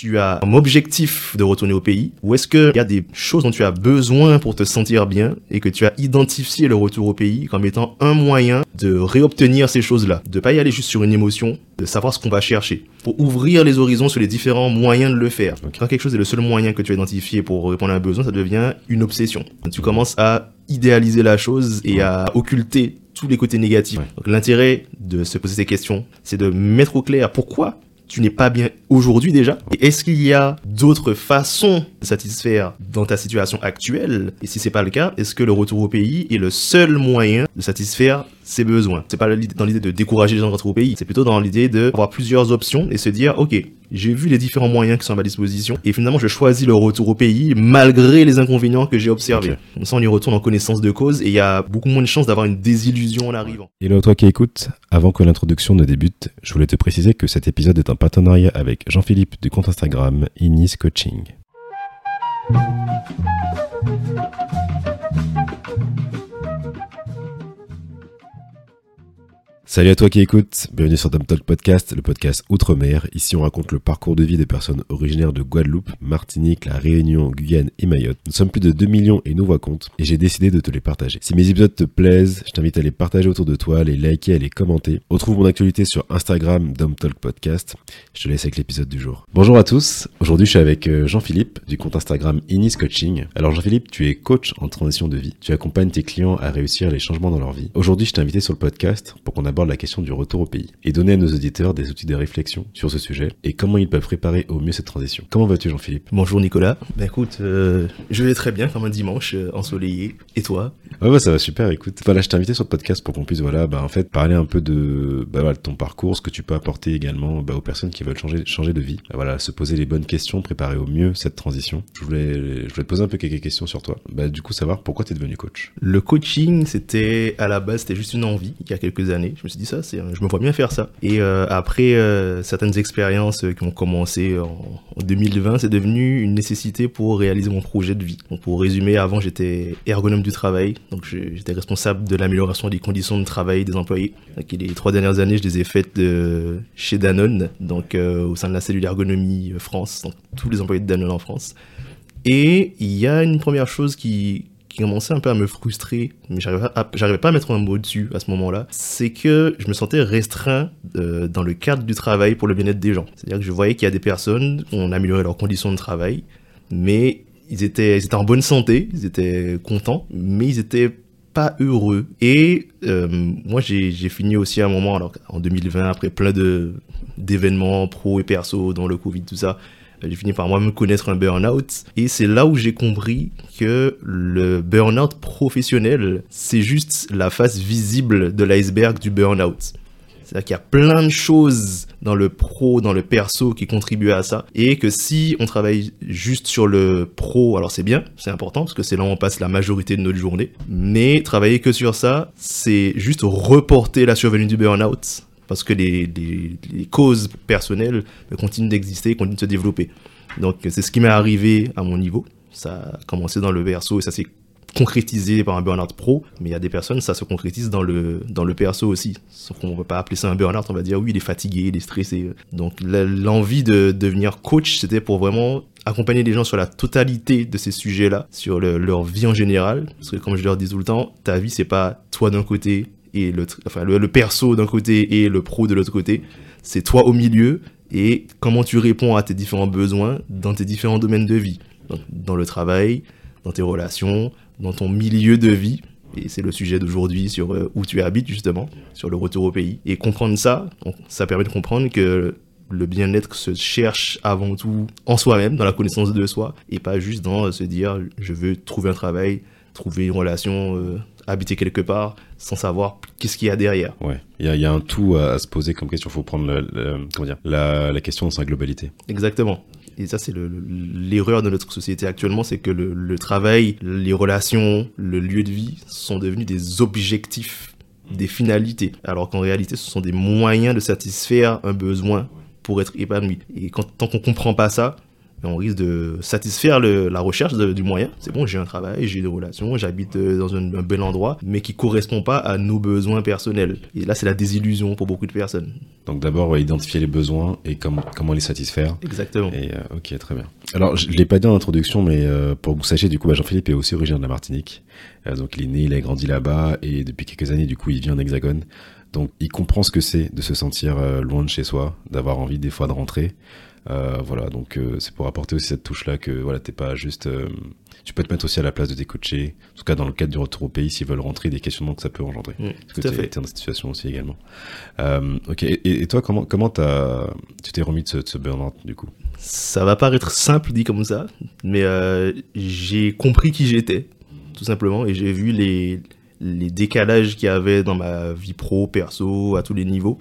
tu as un objectif de retourner au pays ou est-ce qu'il y a des choses dont tu as besoin pour te sentir bien et que tu as identifié le retour au pays comme étant un moyen de réobtenir ces choses-là, de pas y aller juste sur une émotion, de savoir ce qu'on va chercher, pour ouvrir les horizons sur les différents moyens de le faire. Quand quelque chose est le seul moyen que tu as identifié pour répondre à un besoin, ça devient une obsession. Tu commences à idéaliser la chose et à occulter tous les côtés négatifs. L'intérêt de se poser ces questions, c'est de mettre au clair pourquoi tu n'es pas bien aujourd'hui déjà. Et est-ce qu'il y a d'autres façons de satisfaire dans ta situation actuelle? Et si c'est pas le cas, est-ce que le retour au pays est le seul moyen de satisfaire ses besoins C'est pas dans l'idée de décourager les gens de rentrer au pays, c'est plutôt dans l'idée d'avoir plusieurs options et se dire, ok, j'ai vu les différents moyens qui sont à ma disposition et finalement je choisis le retour au pays malgré les inconvénients que j'ai observés. Comme ça on y retourne en connaissance de cause et il y a beaucoup moins de chances d'avoir une désillusion en arrivant. Et là toi qui écoutes, avant que l'introduction ne débute, je voulais te préciser que cet épisode est un partenariat avec Jean-Philippe du compte Instagram Inis Coaching. Salut à toi qui écoutes, bienvenue sur Dom Talk Podcast, le podcast Outre-mer. Ici on raconte le parcours de vie des personnes originaires de Guadeloupe, Martinique, La Réunion, Guyane et Mayotte. Nous sommes plus de 2 millions et nous voix compte et j'ai décidé de te les partager. Si mes épisodes te plaisent, je t'invite à les partager autour de toi, à les liker, à les commenter. Retrouve mon actualité sur Instagram Dom Talk Podcast. Je te laisse avec l'épisode du jour. Bonjour à tous, aujourd'hui je suis avec euh, Jean-Philippe du compte Instagram Inis Coaching. Alors Jean-Philippe, tu es coach en transition de vie. Tu accompagnes tes clients à réussir les changements dans leur vie. Aujourd'hui je t'ai invité sur le podcast pour qu'on aborde la question du retour au pays et donner à nos auditeurs des outils de réflexion sur ce sujet et comment ils peuvent préparer au mieux cette transition. Comment vas-tu Jean-Philippe? Bonjour Nicolas. Ben écoute, euh, je vais très bien comme un dimanche euh, ensoleillé. Et toi? Ouais, bah, ça va super. Écoute, voilà, je t'ai invité sur le podcast pour qu'on puisse voilà, bah, en fait parler un peu de, bah, voilà, ton parcours, ce que tu peux apporter également bah, aux personnes qui veulent changer, changer de vie. Bah, voilà, se poser les bonnes questions, préparer au mieux cette transition. Je voulais, je voulais te poser un peu quelques questions sur toi. Bah, du coup, savoir pourquoi tu es devenu coach? Le coaching, c'était à la base, c'était juste une envie il y a quelques années. Je me suis dit ça, je me vois bien faire ça. Et euh, après euh, certaines expériences qui ont commencé en, en 2020, c'est devenu une nécessité pour réaliser mon projet de vie. Donc, pour résumer, avant j'étais ergonome du travail, donc j'étais responsable de l'amélioration des conditions de travail des employés. Donc, les trois dernières années, je les ai faites de chez Danone, donc euh, au sein de la cellule ergonomie France, donc tous les employés de Danone en France. Et il y a une première chose qui, qui commençait un peu à me frustrer, mais j'arrivais pas, à mettre un mot dessus à ce moment-là, c'est que je me sentais restreint euh, dans le cadre du travail pour le bien-être des gens. C'est-à-dire que je voyais qu'il y a des personnes, on améliorait leurs conditions de travail, mais ils étaient, ils étaient en bonne santé, ils étaient contents, mais ils étaient pas heureux. Et euh, moi, j'ai fini aussi à un moment, alors en 2020, après plein d'événements pro et perso, dans le Covid, tout ça, j'ai fini par moi-même connaître un burn-out. Et c'est là où j'ai compris que le burn-out professionnel, c'est juste la face visible de l'iceberg du burn-out. C'est-à-dire qu'il y a plein de choses dans le pro, dans le perso qui contribuent à ça. Et que si on travaille juste sur le pro, alors c'est bien, c'est important, parce que c'est là où on passe la majorité de notre journée. Mais travailler que sur ça, c'est juste reporter la survenue du burn-out parce que les, causes personnelles continuent d'exister, continuent de se développer. Donc c'est ce qui m'est arrivé à mon niveau. Ça a commencé dans le verso et ça s'est concrétisé par un burn-out pro, mais il y a des personnes, ça se concrétise dans le, dans le perso aussi. Sauf qu'on ne va pas appeler ça un burn-out, on va dire oui, il est fatigué, il est stressé. Donc l'envie de devenir coach, c'était pour vraiment accompagner les gens sur la totalité de ces sujets-là, sur le, leur vie en général. Parce que comme je leur dis tout le temps, ta vie, c'est pas toi d'un côté et le, perso d'un côté et le pro de l'autre côté. C'est toi au milieu et comment tu réponds à tes différents besoins dans tes différents domaines de vie. Dans le travail, dans tes relations, dans ton milieu de vie. Et c'est le sujet d'aujourd'hui sur euh, où tu habites justement, sur le retour au pays. Et comprendre ça, ça permet de comprendre que le bien-être se cherche avant tout en soi-même, dans la connaissance de soi, et pas juste dans euh, se dire je veux trouver un travail, trouver une relation, euh, habiter quelque part, sans savoir qu'est-ce qu'il y a derrière. Ouais, il y a, y a, un tout à, se poser comme question. Il faut prendre le, le, comment dire, la, la, question dans sa globalité. Exactement. Et ça, c'est l'erreur de notre société actuellement, c'est que le, le, travail, les relations, le lieu de vie sont devenus des objectifs, des finalités, alors qu'en réalité, ce sont des moyens de satisfaire un besoin pour être épanoui. Et quand, tant qu'on comprend pas ça, on risque de satisfaire la recherche du moyen. C'est bon, j'ai un travail, j'ai des relations, j'habite euh, dans un, bel endroit, mais qui correspond pas à nos besoins personnels. Et là, c'est la désillusion pour beaucoup de personnes. Donc d'abord, identifier les besoins et comment, comment les satisfaire. Exactement. Et euh, ok, très bien. Alors, je ne l'ai pas dit en introduction, mais euh, pour que vous sachiez, du coup, bah, Jean-Philippe est aussi originaire de la Martinique. donc il est né, il a grandi là-bas, et depuis quelques années, du coup, il vit en Hexagone. Donc il comprend ce que c'est de se sentir loin de chez soi, d'avoir envie des fois de rentrer. Euh, voilà, donc euh, c'est pour apporter aussi cette touche-là que voilà, t'es pas juste. Euh, tu peux te mettre aussi à la place de tes coachés, en tout cas dans le cadre du retour au pays, s'ils veulent rentrer, des questionnements que ça peut engendrer. Mmh, Parce que tu été dans cette situation aussi également. ok, et, toi, comment, comment as, tu t'es remis de ce, de ce burn-out du coup? Ça va paraître simple dit comme ça, mais j'ai compris qui j'étais, tout simplement, et j'ai vu les, les décalages qu'il y avait dans ma vie pro, perso, à tous les niveaux.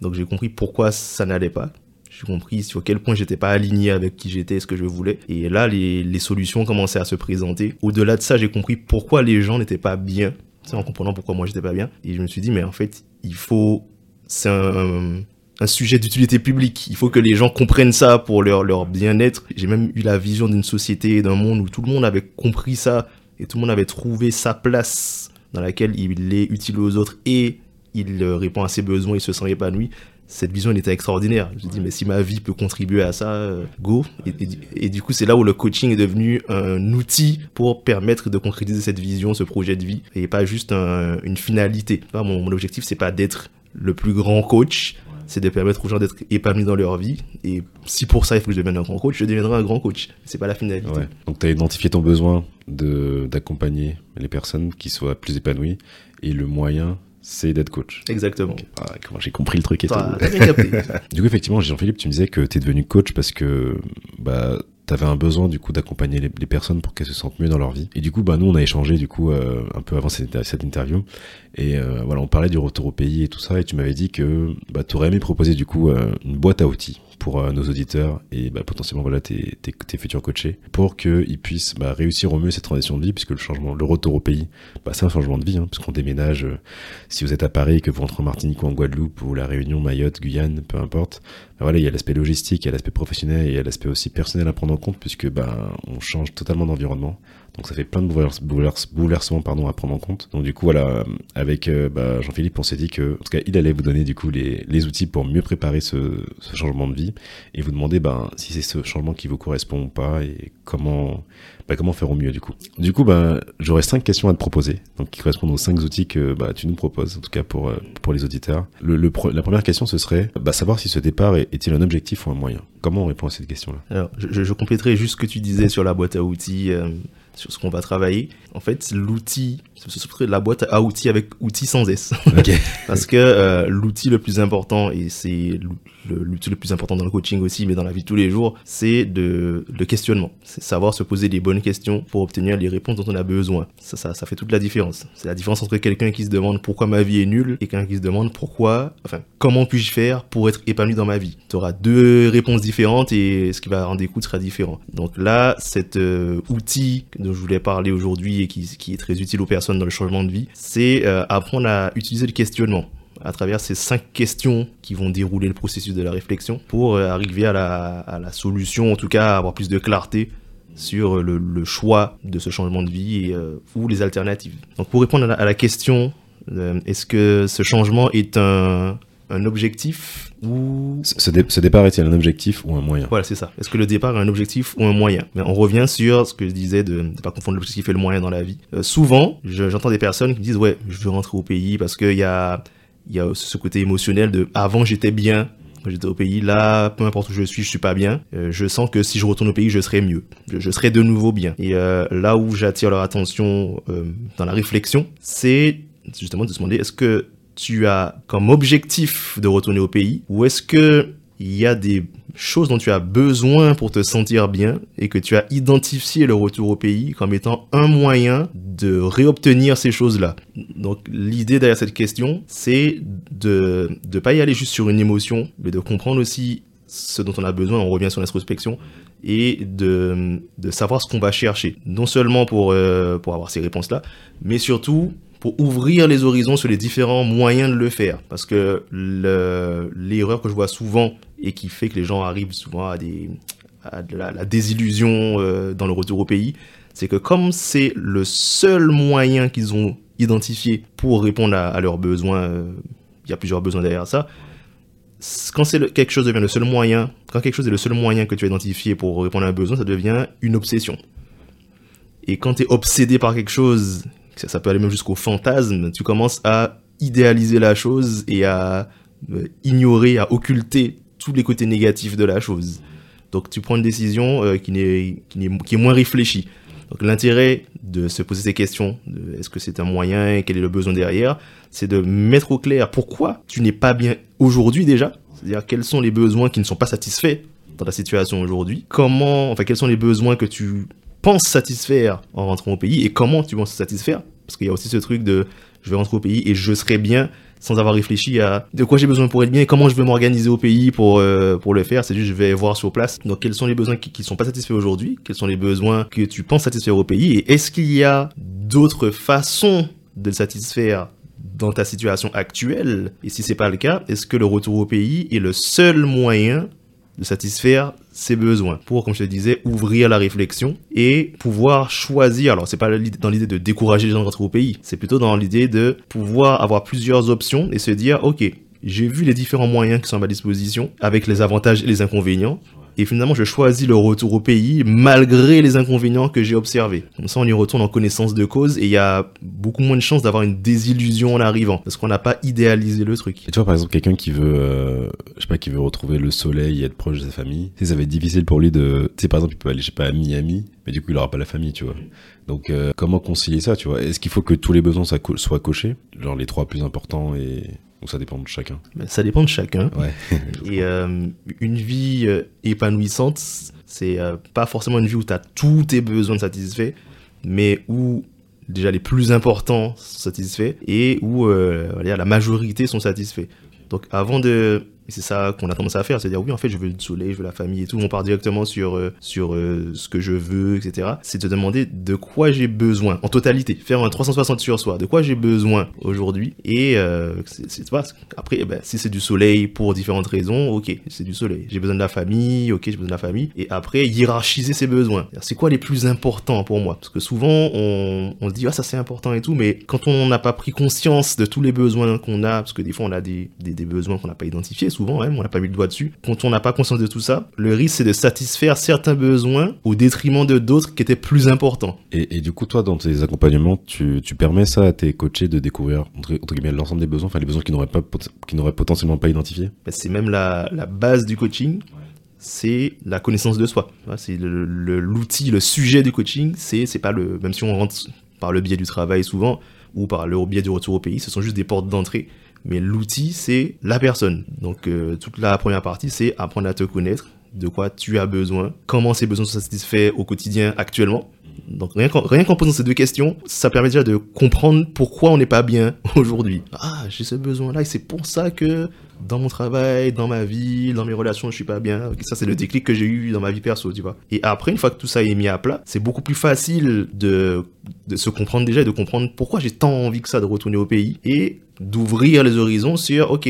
Donc j'ai compris pourquoi ça n'allait pas j'ai compris sur quel point j'étais pas aligné avec qui j'étais, ce que je voulais. Et là, les, les solutions commençaient à se présenter. Au-delà de ça, j'ai compris pourquoi les gens n'étaient pas bien. C'est en comprenant pourquoi moi j'étais pas bien. Et je me suis dit, mais en fait, il faut, c'est un, un sujet d'utilité publique. Il faut que les gens comprennent ça pour leur, leur bien-être. J'ai même eu la vision d'une société d'un monde où tout le monde avait compris ça et tout le monde avait trouvé sa place dans laquelle il est utile aux autres et il répond à ses besoins, il se sent épanoui cette vision elle était extraordinaire. Je me dis, mais si ma vie peut contribuer à ça, euh, go. Et, du coup, c'est là où le coaching est devenu un outil pour permettre de concrétiser cette vision, ce projet de vie, et pas juste une finalité. Mon, mon objectif, c'est pas d'être le plus grand coach, c'est de permettre aux gens d'être épanouis dans leur vie. Et si pour ça, il faut que je devienne un grand coach, je deviendrai un grand coach. C'est pas la finalité. Donc, tu as identifié ton besoin d'accompagner les personnes qui soient plus épanouies et le moyen c'est d'être coach. Exactement. Ah, comment j'ai compris le truc et tout. Du coup, effectivement, Jean-Philippe, tu me disais que tu es devenu coach parce que bah, tu avais un besoin du coup d'accompagner les, personnes pour qu'elles se sentent mieux dans leur vie. Et du coup, bah, nous, on a échangé du coup euh, un peu avant cette, cette interview. Et euh, voilà, on parlait du retour au pays et tout ça. Et tu m'avais dit que bah, tu aurais aimé proposer du coup euh, une boîte à outils pour euh, nos auditeurs et bah, potentiellement voilà tes, futurs coachés pour qu'ils puissent bah, réussir au mieux cette transition de vie puisque le changement, le retour au pays, bah, c'est un changement de vie hein, puisqu'on déménage. Euh, si vous êtes à Paris, que vous rentrez en Martinique ou en Guadeloupe ou la Réunion, Mayotte, Guyane, peu importe, voilà il y a l'aspect logistique, il y a l'aspect professionnel et il y a l'aspect aussi personnel à prendre en compte puisque on change totalement d'environnement. Donc ça fait plein de bouleversements à prendre en compte. Donc du coup voilà, avec euh, bah, Jean-Philippe, on s'est dit que, en tout cas, il allait vous donner du coup les, outils pour mieux préparer ce, ce, changement de vie et vous demander ben, si c'est ce changement qui vous correspond ou pas et comment, bah, comment faire au mieux du coup? Du coup, ben, j'aurais cinq questions à te proposer, donc qui correspondent aux cinq outils que bah, tu nous proposes, en tout cas pour, euh, pour les auditeurs. La première question, ce serait bah, savoir si ce départ est-il un objectif ou un moyen? Comment on répond à cette question-là? Alors, je, je, compléterai juste ce que tu disais sur la boîte à outils. Euh, sur ce qu'on va travailler. En fait, l'outil, c'est la boîte à outils avec outils sans S. Parce que euh, l'outil le plus important, et c'est l'outil le plus important dans le coaching aussi, mais dans la vie de tous les jours, c'est de, le questionnement. C'est savoir se poser les bonnes questions pour obtenir les réponses dont on a besoin. Ça, ça, ça fait toute la différence. C'est la différence entre quelqu'un qui se demande pourquoi ma vie est nulle et quelqu'un qui se demande pourquoi, enfin, comment puis-je faire pour être épanoui dans ma vie. Tu auras deux réponses différentes et ce qui va en découdre sera différent. Donc là, cet euh, outil dont je voulais parler aujourd'hui et qui, qui, est très utile aux personnes dans le changement de vie, c'est euh, apprendre à utiliser le questionnement à travers ces cinq questions qui vont dérouler le processus de la réflexion pour euh, arriver à la, solution, en tout cas avoir plus de clarté sur le, le choix de ce changement de vie et, euh, ou les alternatives. Donc pour répondre à la, question, euh, est-ce que ce changement est un, un objectif ou... Ce, ce départ est-il un objectif ou un moyen? Voilà, c'est ça. Est-ce que le départ est un objectif ou un moyen? Mais on revient sur ce que je disais de ne pas confondre l'objectif et le moyen dans la vie. Euh, souvent, j'entends des personnes qui me disent, ouais, je veux rentrer au pays parce qu'il y a il y a ce côté émotionnel de avant j'étais bien. Quand j'étais au pays là peu importe où je suis je suis pas bien. Euh, je sens que si je retourne au pays je serai mieux. Je, serai de nouveau bien. Et euh, là où j'attire leur attention dans la réflexion c'est justement de se demander est-ce que tu as comme objectif de retourner au pays ou est-ce que il y a des choses dont tu as besoin pour te sentir bien et que tu as identifié le retour au pays comme étant un moyen de réobtenir ces choses-là? Donc l'idée derrière cette question, c'est de ne pas y aller juste sur une émotion, mais de comprendre aussi ce dont on a besoin, on revient sur l'introspection, et de, savoir ce qu'on va chercher. Non seulement pour, euh, pour avoir ces réponses-là, mais surtout pour ouvrir les horizons sur les différents moyens de le faire. Parce que l'erreur que je vois souvent et qui fait que les gens arrivent souvent à la, désillusion euh, dans le retour au pays, c'est que comme c'est le seul moyen qu'ils ont identifié pour répondre à, leurs besoins, euh, il y a plusieurs besoins derrière ça, quand c'est quelque chose devient le seul moyen, quand quelque chose est le seul moyen que tu as identifié pour répondre à un besoin, ça devient une obsession. Et quand tu es obsédé par quelque chose, ça, peut aller même jusqu'au fantasme, tu commences à idéaliser la chose et à euh, ignorer, à occulter tous les côtés négatifs de la chose. Donc tu prends une décision euh, qui, n'est, qui, n'est- qui est moins réfléchie. Donc l'intérêt de se poser ces questions, est-ce que c'est un moyen, quel est le besoin derrière, c'est de mettre au clair pourquoi tu n'es pas bien aujourd'hui déjà, c'est-à-dire quels sont les besoins qui ne sont pas satisfaits dans ta situation aujourd'hui, comment, enfin quels sont les besoins que tu penses satisfaire en rentrant au pays et comment tu penses satisfaire, parce qu'il y a aussi ce truc de je vais rentrer au pays et je serai bien sans avoir réfléchi à de quoi j'ai besoin pour être bien et comment je vais m'organiser au pays pour, euh, pour le faire. C'est juste, je vais voir sur place. Donc, quels sont les besoins qui ne sont pas satisfaits aujourd'hui? Quels sont les besoins que tu penses satisfaire au pays? Et est-ce qu'il y a d'autres façons de le satisfaire dans ta situation actuelle? Et si c'est pas le cas, est-ce que le retour au pays est le seul moyen de satisfaire ses besoins pour, comme je te disais, ouvrir la réflexion et pouvoir choisir. Alors, c'est pas dans l'idée de décourager les gens de rentrer au pays, c'est plutôt dans l'idée de pouvoir avoir plusieurs options et se dire, ok, j'ai vu les différents moyens qui sont à ma disposition avec les avantages et les inconvénients. Et finalement, je choisis le retour au pays malgré les inconvénients que j'ai observés. Comme ça, on y retourne en connaissance de cause et il y a beaucoup moins de chances d'avoir une désillusion en arrivant parce qu'on n'a pas idéalisé le truc. Et tu vois, par exemple, quelqu'un qui veut, euh, je sais pas, qui veut retrouver le soleil et être proche de sa famille, ça va être difficile pour lui de, tu sais, par exemple, il peut aller, je sais pas, à Miami, mais du coup, il aura pas la famille, tu vois. Donc, euh, comment concilier ça, tu vois? Est-ce qu'il faut que tous les besoins soient cochés, genre les trois plus importants, et ou ça dépend de chacun Mais Ça dépend de chacun. Ouais. Et euh, une vie euh, épanouissante, c'est euh, pas forcément une vie où tu as tous tes besoins satisfaits, mais où déjà les plus importants sont satisfaits et où euh, la majorité sont satisfaits. Donc avant de... et C'est ça qu'on a tendance à faire, c'est dire oui en fait je veux le soleil, je veux la famille et tout, on part directement sur, euh, sur euh, ce que je veux, etc. C'est de demander de quoi j'ai besoin en totalité, faire un 360 sur soi, de quoi j'ai besoin aujourd'hui et euh, c'est vois, après eh ben, si c'est du soleil pour différentes raisons, ok c'est du soleil. J'ai besoin de la famille, ok j'ai besoin de la famille et après hiérarchiser ses besoins. C'est quoi les plus importants pour moi? Parce que souvent on, on se dit ah ça c'est important et tout, mais quand on n'a pas pris conscience de tous les besoins qu'on a, parce que des fois on a des, des, des besoins qu'on n'a pas identifiés souvent, même on n'a pas mis le doigt dessus. Quand on n'a pas conscience de tout ça, le risque c'est de satisfaire certains besoins au détriment de d'autres qui étaient plus importants. Et, et du coup, toi, dans tes accompagnements, tu, tu permets ça à tes coachés de découvrir, entre, entre guillemets, l'ensemble des besoins, enfin, les besoins qu'ils n'auraient pas, qu'ils n'auraient potentiellement pas identifiés? Ben, c'est même la, la base du coaching, c'est la connaissance de soi. C'est le- le- l'outil, le, sujet du coaching, c'est c'est pas le même si on rentre par le biais du travail souvent ou par le biais du retour au pays, ce sont juste des portes d'entrée. Mais l'outil, c'est la personne. Donc euh, toute la première partie, c'est apprendre à te connaître, de quoi tu as besoin, comment ces besoins sont satisfaits au quotidien actuellement. Donc rien qu'en posant ces deux questions, ça permet déjà de comprendre pourquoi on n'est pas bien aujourd'hui. Ah, j'ai ce besoin-là et c'est pour ça que dans mon travail, dans ma vie, dans mes relations, je suis pas bien. Ça c'est le déclic que j'ai eu dans ma vie perso, tu vois. Et après, une fois que tout ça est mis à plat, c'est beaucoup plus facile de, se comprendre déjà et de comprendre pourquoi j'ai tant envie que ça de retourner au pays et d'ouvrir les horizons sur, ok,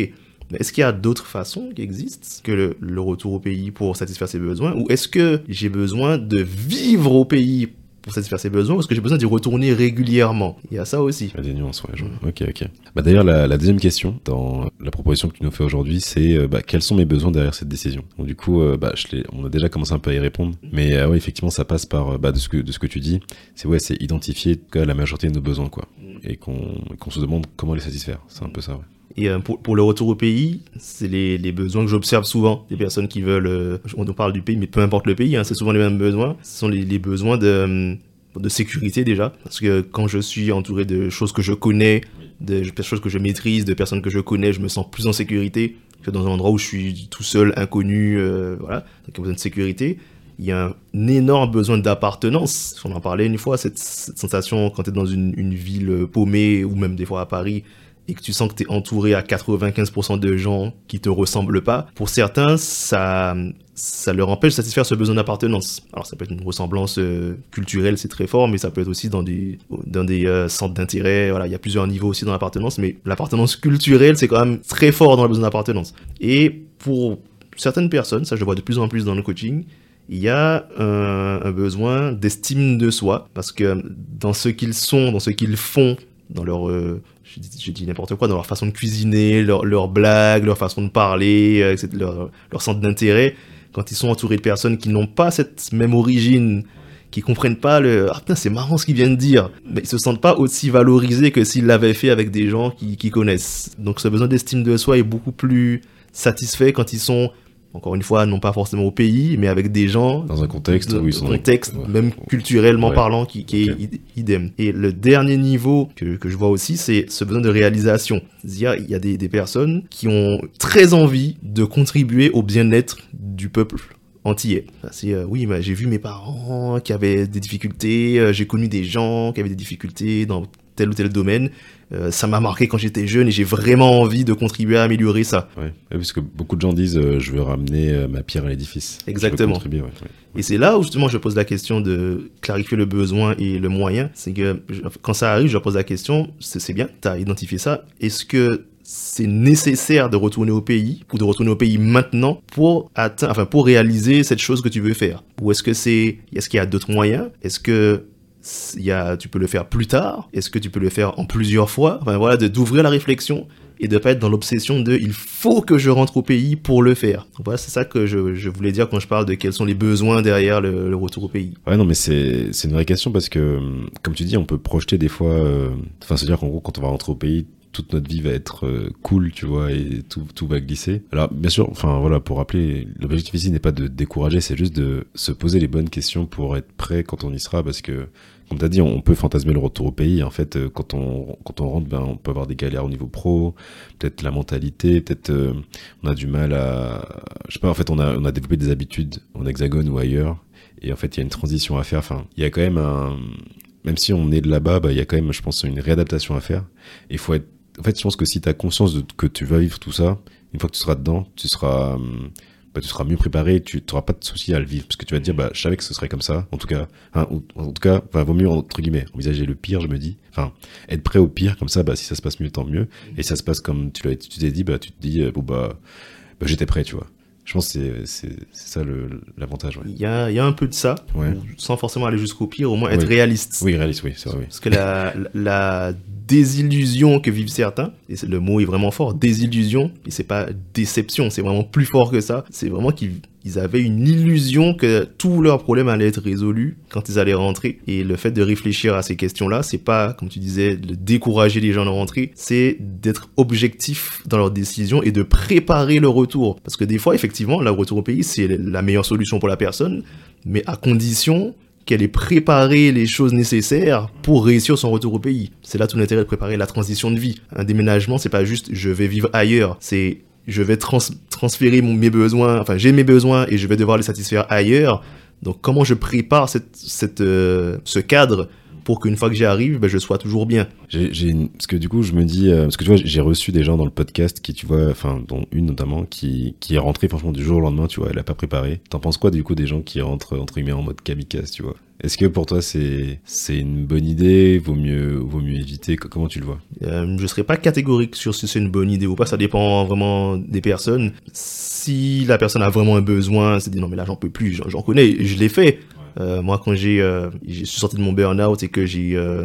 est-ce qu'il y a d'autres façons qui existent que le, le retour au pays pour satisfaire ses besoins Ou est-ce que j'ai besoin de vivre au pays pour satisfaire ses besoins est-ce que j'ai besoin d'y retourner régulièrement Il y a ça aussi. Il y a des nuances, ouais. Ok, ok. Bah, D'ailleurs, la, deuxième question dans la proposition que tu nous fais aujourd'hui, c'est euh, bah, quels sont mes besoins derrière cette décision? Donc, Du coup, euh, bah, on a déjà commencé un peu à y répondre, mais euh, effectivement, ça passe par bah, de, ce que, de ce que tu dis. C'est ouais, identifier la majorité de nos besoins, quoi, et qu'on qu'on se demande comment les satisfaire. C'est un peu ça. Ouais. Et euh, pour, le retour au pays, c'est les, besoins que j'observe souvent. Des personnes qui veulent, euh, on nous parle du pays, mais peu importe le pays, hein, c'est souvent les mêmes besoins. Ce sont les, besoins de, euh, de sécurité déjà. Parce que quand je suis entouré de choses que je connais, de choses que je maîtrise, de personnes que je connais, je me sens plus en sécurité que dans un endroit où je suis tout seul, inconnu, euh, voilà. Donc il y a besoin de sécurité. Il y a un énorme besoin d'appartenance. On en parlait une fois, cette, sensation quand tu es dans une ville paumée ou même des fois à Paris et que tu sens que tu es entouré à 95% de gens qui te ressemblent pas, pour certains, ça, ça leur empêche de satisfaire ce besoin d'appartenance. Alors ça peut être une ressemblance euh, culturelle, c'est très fort, mais ça peut être aussi dans des, dans des euh, centres d'intérêt. Voilà, il y a plusieurs niveaux aussi dans l'appartenance, mais l'appartenance culturelle, c'est quand même très fort dans le besoin d'appartenance. Et pour certaines personnes, ça je le vois de plus en plus dans le coaching, il y a un, besoin d'estime de soi, parce que dans ce qu'ils sont, dans ce qu'ils font, dans leur, euh, je, dis- n'importe quoi, dans leur façon de cuisiner, leur, leur blague, leur façon de parler, euh, etc., leur, centre d'intérêt, quand ils sont entourés de personnes qui n'ont pas cette même origine, qui comprennent pas le ah putain c'est marrant ce qu'ils viennent de dire mais ils se sentent pas aussi valorisés que s'ils l'avaient fait avec des gens qui connaissent donc ce besoin d'estime de soi est beaucoup plus satisfait quand ils sont encore une fois non pas forcément au pays mais avec des gens Dans un contexte où ils sont. contexte Ouais. même culturellement Ouais. parlant qui, est id- idem et le dernier niveau que, que je vois aussi c'est ce besoin de réalisation c'est-à-dire il y a des, des personnes qui ont très envie de contribuer au bien-être du peuple antillais. C'est euh, oui, bah, j'ai vu mes parents qui avaient des difficultés, euh, j'ai connu des gens qui avaient des difficultés dans tel ou tel domaine. Euh, ça m'a marqué quand j'étais jeune et j'ai vraiment envie de contribuer à améliorer ça. Ouais. Ouais, parce que beaucoup de gens disent euh, je veux ramener euh, ma pierre à l'édifice. Exactement. contribuer, ouais, ouais. Et c'est là où justement je pose la question de clarifier le besoin et le moyen. C'est que je- quand ça arrive, je pose la question, c'est bien, tu as identifié ça. Est-ce que c'est nécessaire de retourner au pays ou de retourner au pays maintenant pour atteindre, enfin pour réaliser cette chose que tu veux faire? Ou est-ce que c'est, est-ce qu'il y a d'autres moyens? Est-ce que tu peux le faire plus tard Est-ce que tu peux le faire en plusieurs fois? Enfin voilà, d'ouvrir la réflexion et de pas être dans l'obsession de il faut que je rentre au pays pour le faire. Voilà, c'est ça que je, voulais dire quand je parle de quels sont les besoins derrière le, retour au pays. Ouais, non, mais c'est une vraie question parce que, comme tu dis, on peut projeter des fois. euh, Enfin, c'est-à-dire qu'en gros, quand on va rentrer au pays, toute notre vie va être euh, cool, tu vois, et tout, tout va glisser. Alors, bien sûr, enfin, voilà, pour rappeler, l'objectif ici n'est pas de décourager, c'est juste de se poser les bonnes questions pour être prêt quand on y sera parce que, comme tu as dit, on peut fantasmer le retour au pays. En fait, euh, quand on, quand on rentre, ben, on peut avoir des galères au niveau pro, peut-être la mentalité, peut-être euh, on a du mal à. Je sais pas, en fait, on a, on a développé des habitudes en hexagone ou ailleurs. Et en fait, il y a une transition à faire. Enfin, il y a quand même un. Même si on est de là-bas, bah, il y a quand même, je pense, une réadaptation à faire. Il faut être. En fait, je pense que si tu as conscience que tu vas vivre tout ça, une fois que tu seras dedans, tu seras. hum, Bah, tu seras mieux préparé, tu n'auras pas de souci à le vivre. Parce que tu vas te dire, bah, je savais que ce serait comme ça. En tout cas, hein, en tout cas, enfin, vaut mieux, entre guillemets, envisager le pire, je me dis. Enfin, être prêt au pire, comme ça, bah, si ça se passe mieux, tant mieux. Et si ça se passe comme tu l'as, t'es dit, bah, tu te dis, euh, bon, bah, bah, j'étais prêt, tu vois. Je pense que c'est, ça le, l'avantage, ouais. Il y a, il y a un peu de ça, Ouais. sans forcément aller jusqu'au pire, au moins être Oui. réaliste. Oui, réaliste, oui, c'est vrai, oui. Parce que la, la désillusion que vivent certains, et le mot est vraiment fort, désillusion, et c'est pas déception, c'est vraiment plus fort que ça, c'est vraiment qu'ils ils avaient une illusion que tous leurs problèmes allaient être résolus quand ils allaient rentrer. Et le fait de réfléchir à ces questions-là, c'est pas, comme tu disais, de décourager les gens de rentrer, c'est d'être objectif dans leurs décisions et de préparer le retour. Parce que des fois, effectivement, le retour au pays, c'est la meilleure solution pour la personne, mais à condition qu'elle ait préparé les choses nécessaires pour réussir son retour au pays. C'est là tout l'intérêt de préparer la transition de vie. Un déménagement, c'est pas juste je vais vivre ailleurs, c'est je vais trans- transférer mon- mes besoins, enfin j'ai mes besoins et je vais devoir les satisfaire ailleurs. Donc comment je prépare euh, ce cadre pour qu'une fois que j'y arrive, ben, je sois toujours bien. J'ai, une- parce que du coup, je me dis, euh, parce que tu vois, j'ai reçu des gens dans le podcast qui, tu vois, enfin, dont une notamment, qui, qui est rentrée franchement du jour au lendemain, tu vois, elle a pas préparé. T'en penses quoi du coup des gens qui rentrent entre guillemets en mode kamikaze, tu vois? Est-ce que pour toi c'est, c'est une bonne idée? Vaut mieux, vaut mieux éviter? Co- Comment tu le vois? Euh, je serais pas catégorique sur si c'est une bonne idée ou pas, ça dépend vraiment des personnes. Si la personne a vraiment un besoin, c'est dit non mais là j'en peux plus, j'en connais, je l'ai fait. Euh, moi quand j'ai, euh, je suis sorti de mon burn-out et que j'ai euh,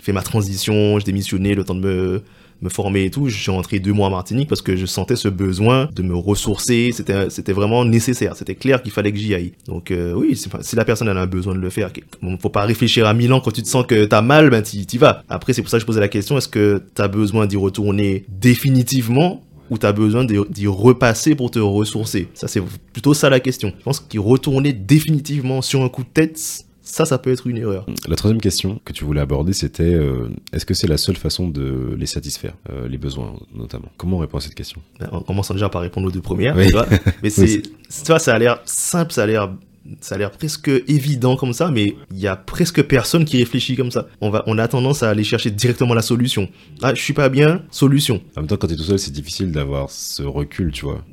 fait ma transition, j'ai démissionné, le temps de me me former et tout, je suis rentré deux mois à Martinique parce que je sentais ce besoin de me ressourcer, c'était c'était vraiment nécessaire, c'était clair qu'il fallait que j'y aille. Donc oui, si la personne elle a besoin de le faire, bon, faut pas réfléchir à mille ans quand tu te sens que t'as mal, ben t'y vas. Après c'est pour ça que je posais la question, est-ce que t'as besoin d'y retourner définitivement? Ou t'as besoin d'y repasser pour te ressourcer Ça c'est plutôt ça la question. Je pense qu'y retourner définitivement sur un coup de tête, ça ça peut être une erreur. La troisième question que tu voulais aborder, c'était euh, est-ce que c'est la seule façon de les satisfaire, euh, les besoins notamment? Comment on répond à cette question? Ben, En commençant déjà par répondre aux deux premières, Oui. tu vois. Mais c'est, Oui, tu vois, ça a l'air simple, ça a l'air, ça a l'air presque évident comme ça, mais il y a presque personne qui réfléchit comme ça. On va, on a tendance à aller chercher directement la solution. Ah, je suis pas bien, solution. En même temps, quand t'es tout seul, c'est difficile d'avoir ce recul, tu vois.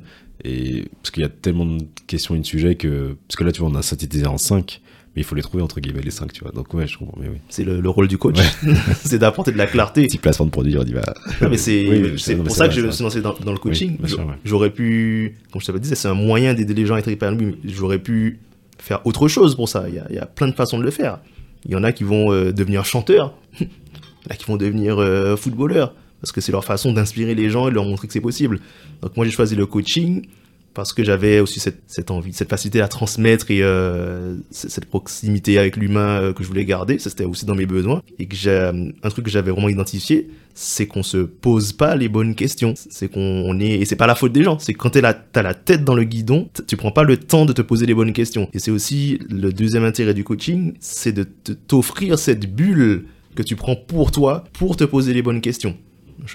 Et parce qu'il y a tellement de questions et de sujets que. Parce que là, tu vois, on a synthétisé en 5, mais il faut les trouver entre guillemets les 5, tu vois. Donc, ouais, je comprends, mais oui. C'est le, le rôle du coach. c'est d'apporter de la clarté. Petit placement de produit, on dit, bah. Non, mais c'est, Oui, pour ça que je me suis lancé dans, dans le coaching. Oui, ouais. J'aurais pu, comme je t'avais dit, c'est un moyen d'aider les gens à être épanouis. mais J'aurais pu faire autre chose pour ça. Il y a, plein de façons de le faire. Il y en a qui vont euh, devenir chanteurs, il qui vont devenir euh, footballeurs, parce que c'est leur façon d'inspirer les gens et de leur montrer que c'est possible. Donc moi j'ai choisi le coaching parce que j'avais aussi cette, envie, cette facilité à transmettre et euh, cette proximité avec l'humain euh, que je voulais garder. Ça c'était aussi dans mes besoins. Et que j'ai un truc que j'avais vraiment identifié, c'est qu'on se pose pas les bonnes questions. C'est qu'on on est et c'est pas la faute des gens. C'est quand t'es la, t'as la tête dans le guidon, tu prends pas le temps de te poser les bonnes questions. Et c'est aussi le deuxième intérêt du coaching, c'est de t'offrir cette bulle que tu prends pour toi pour te poser les bonnes questions.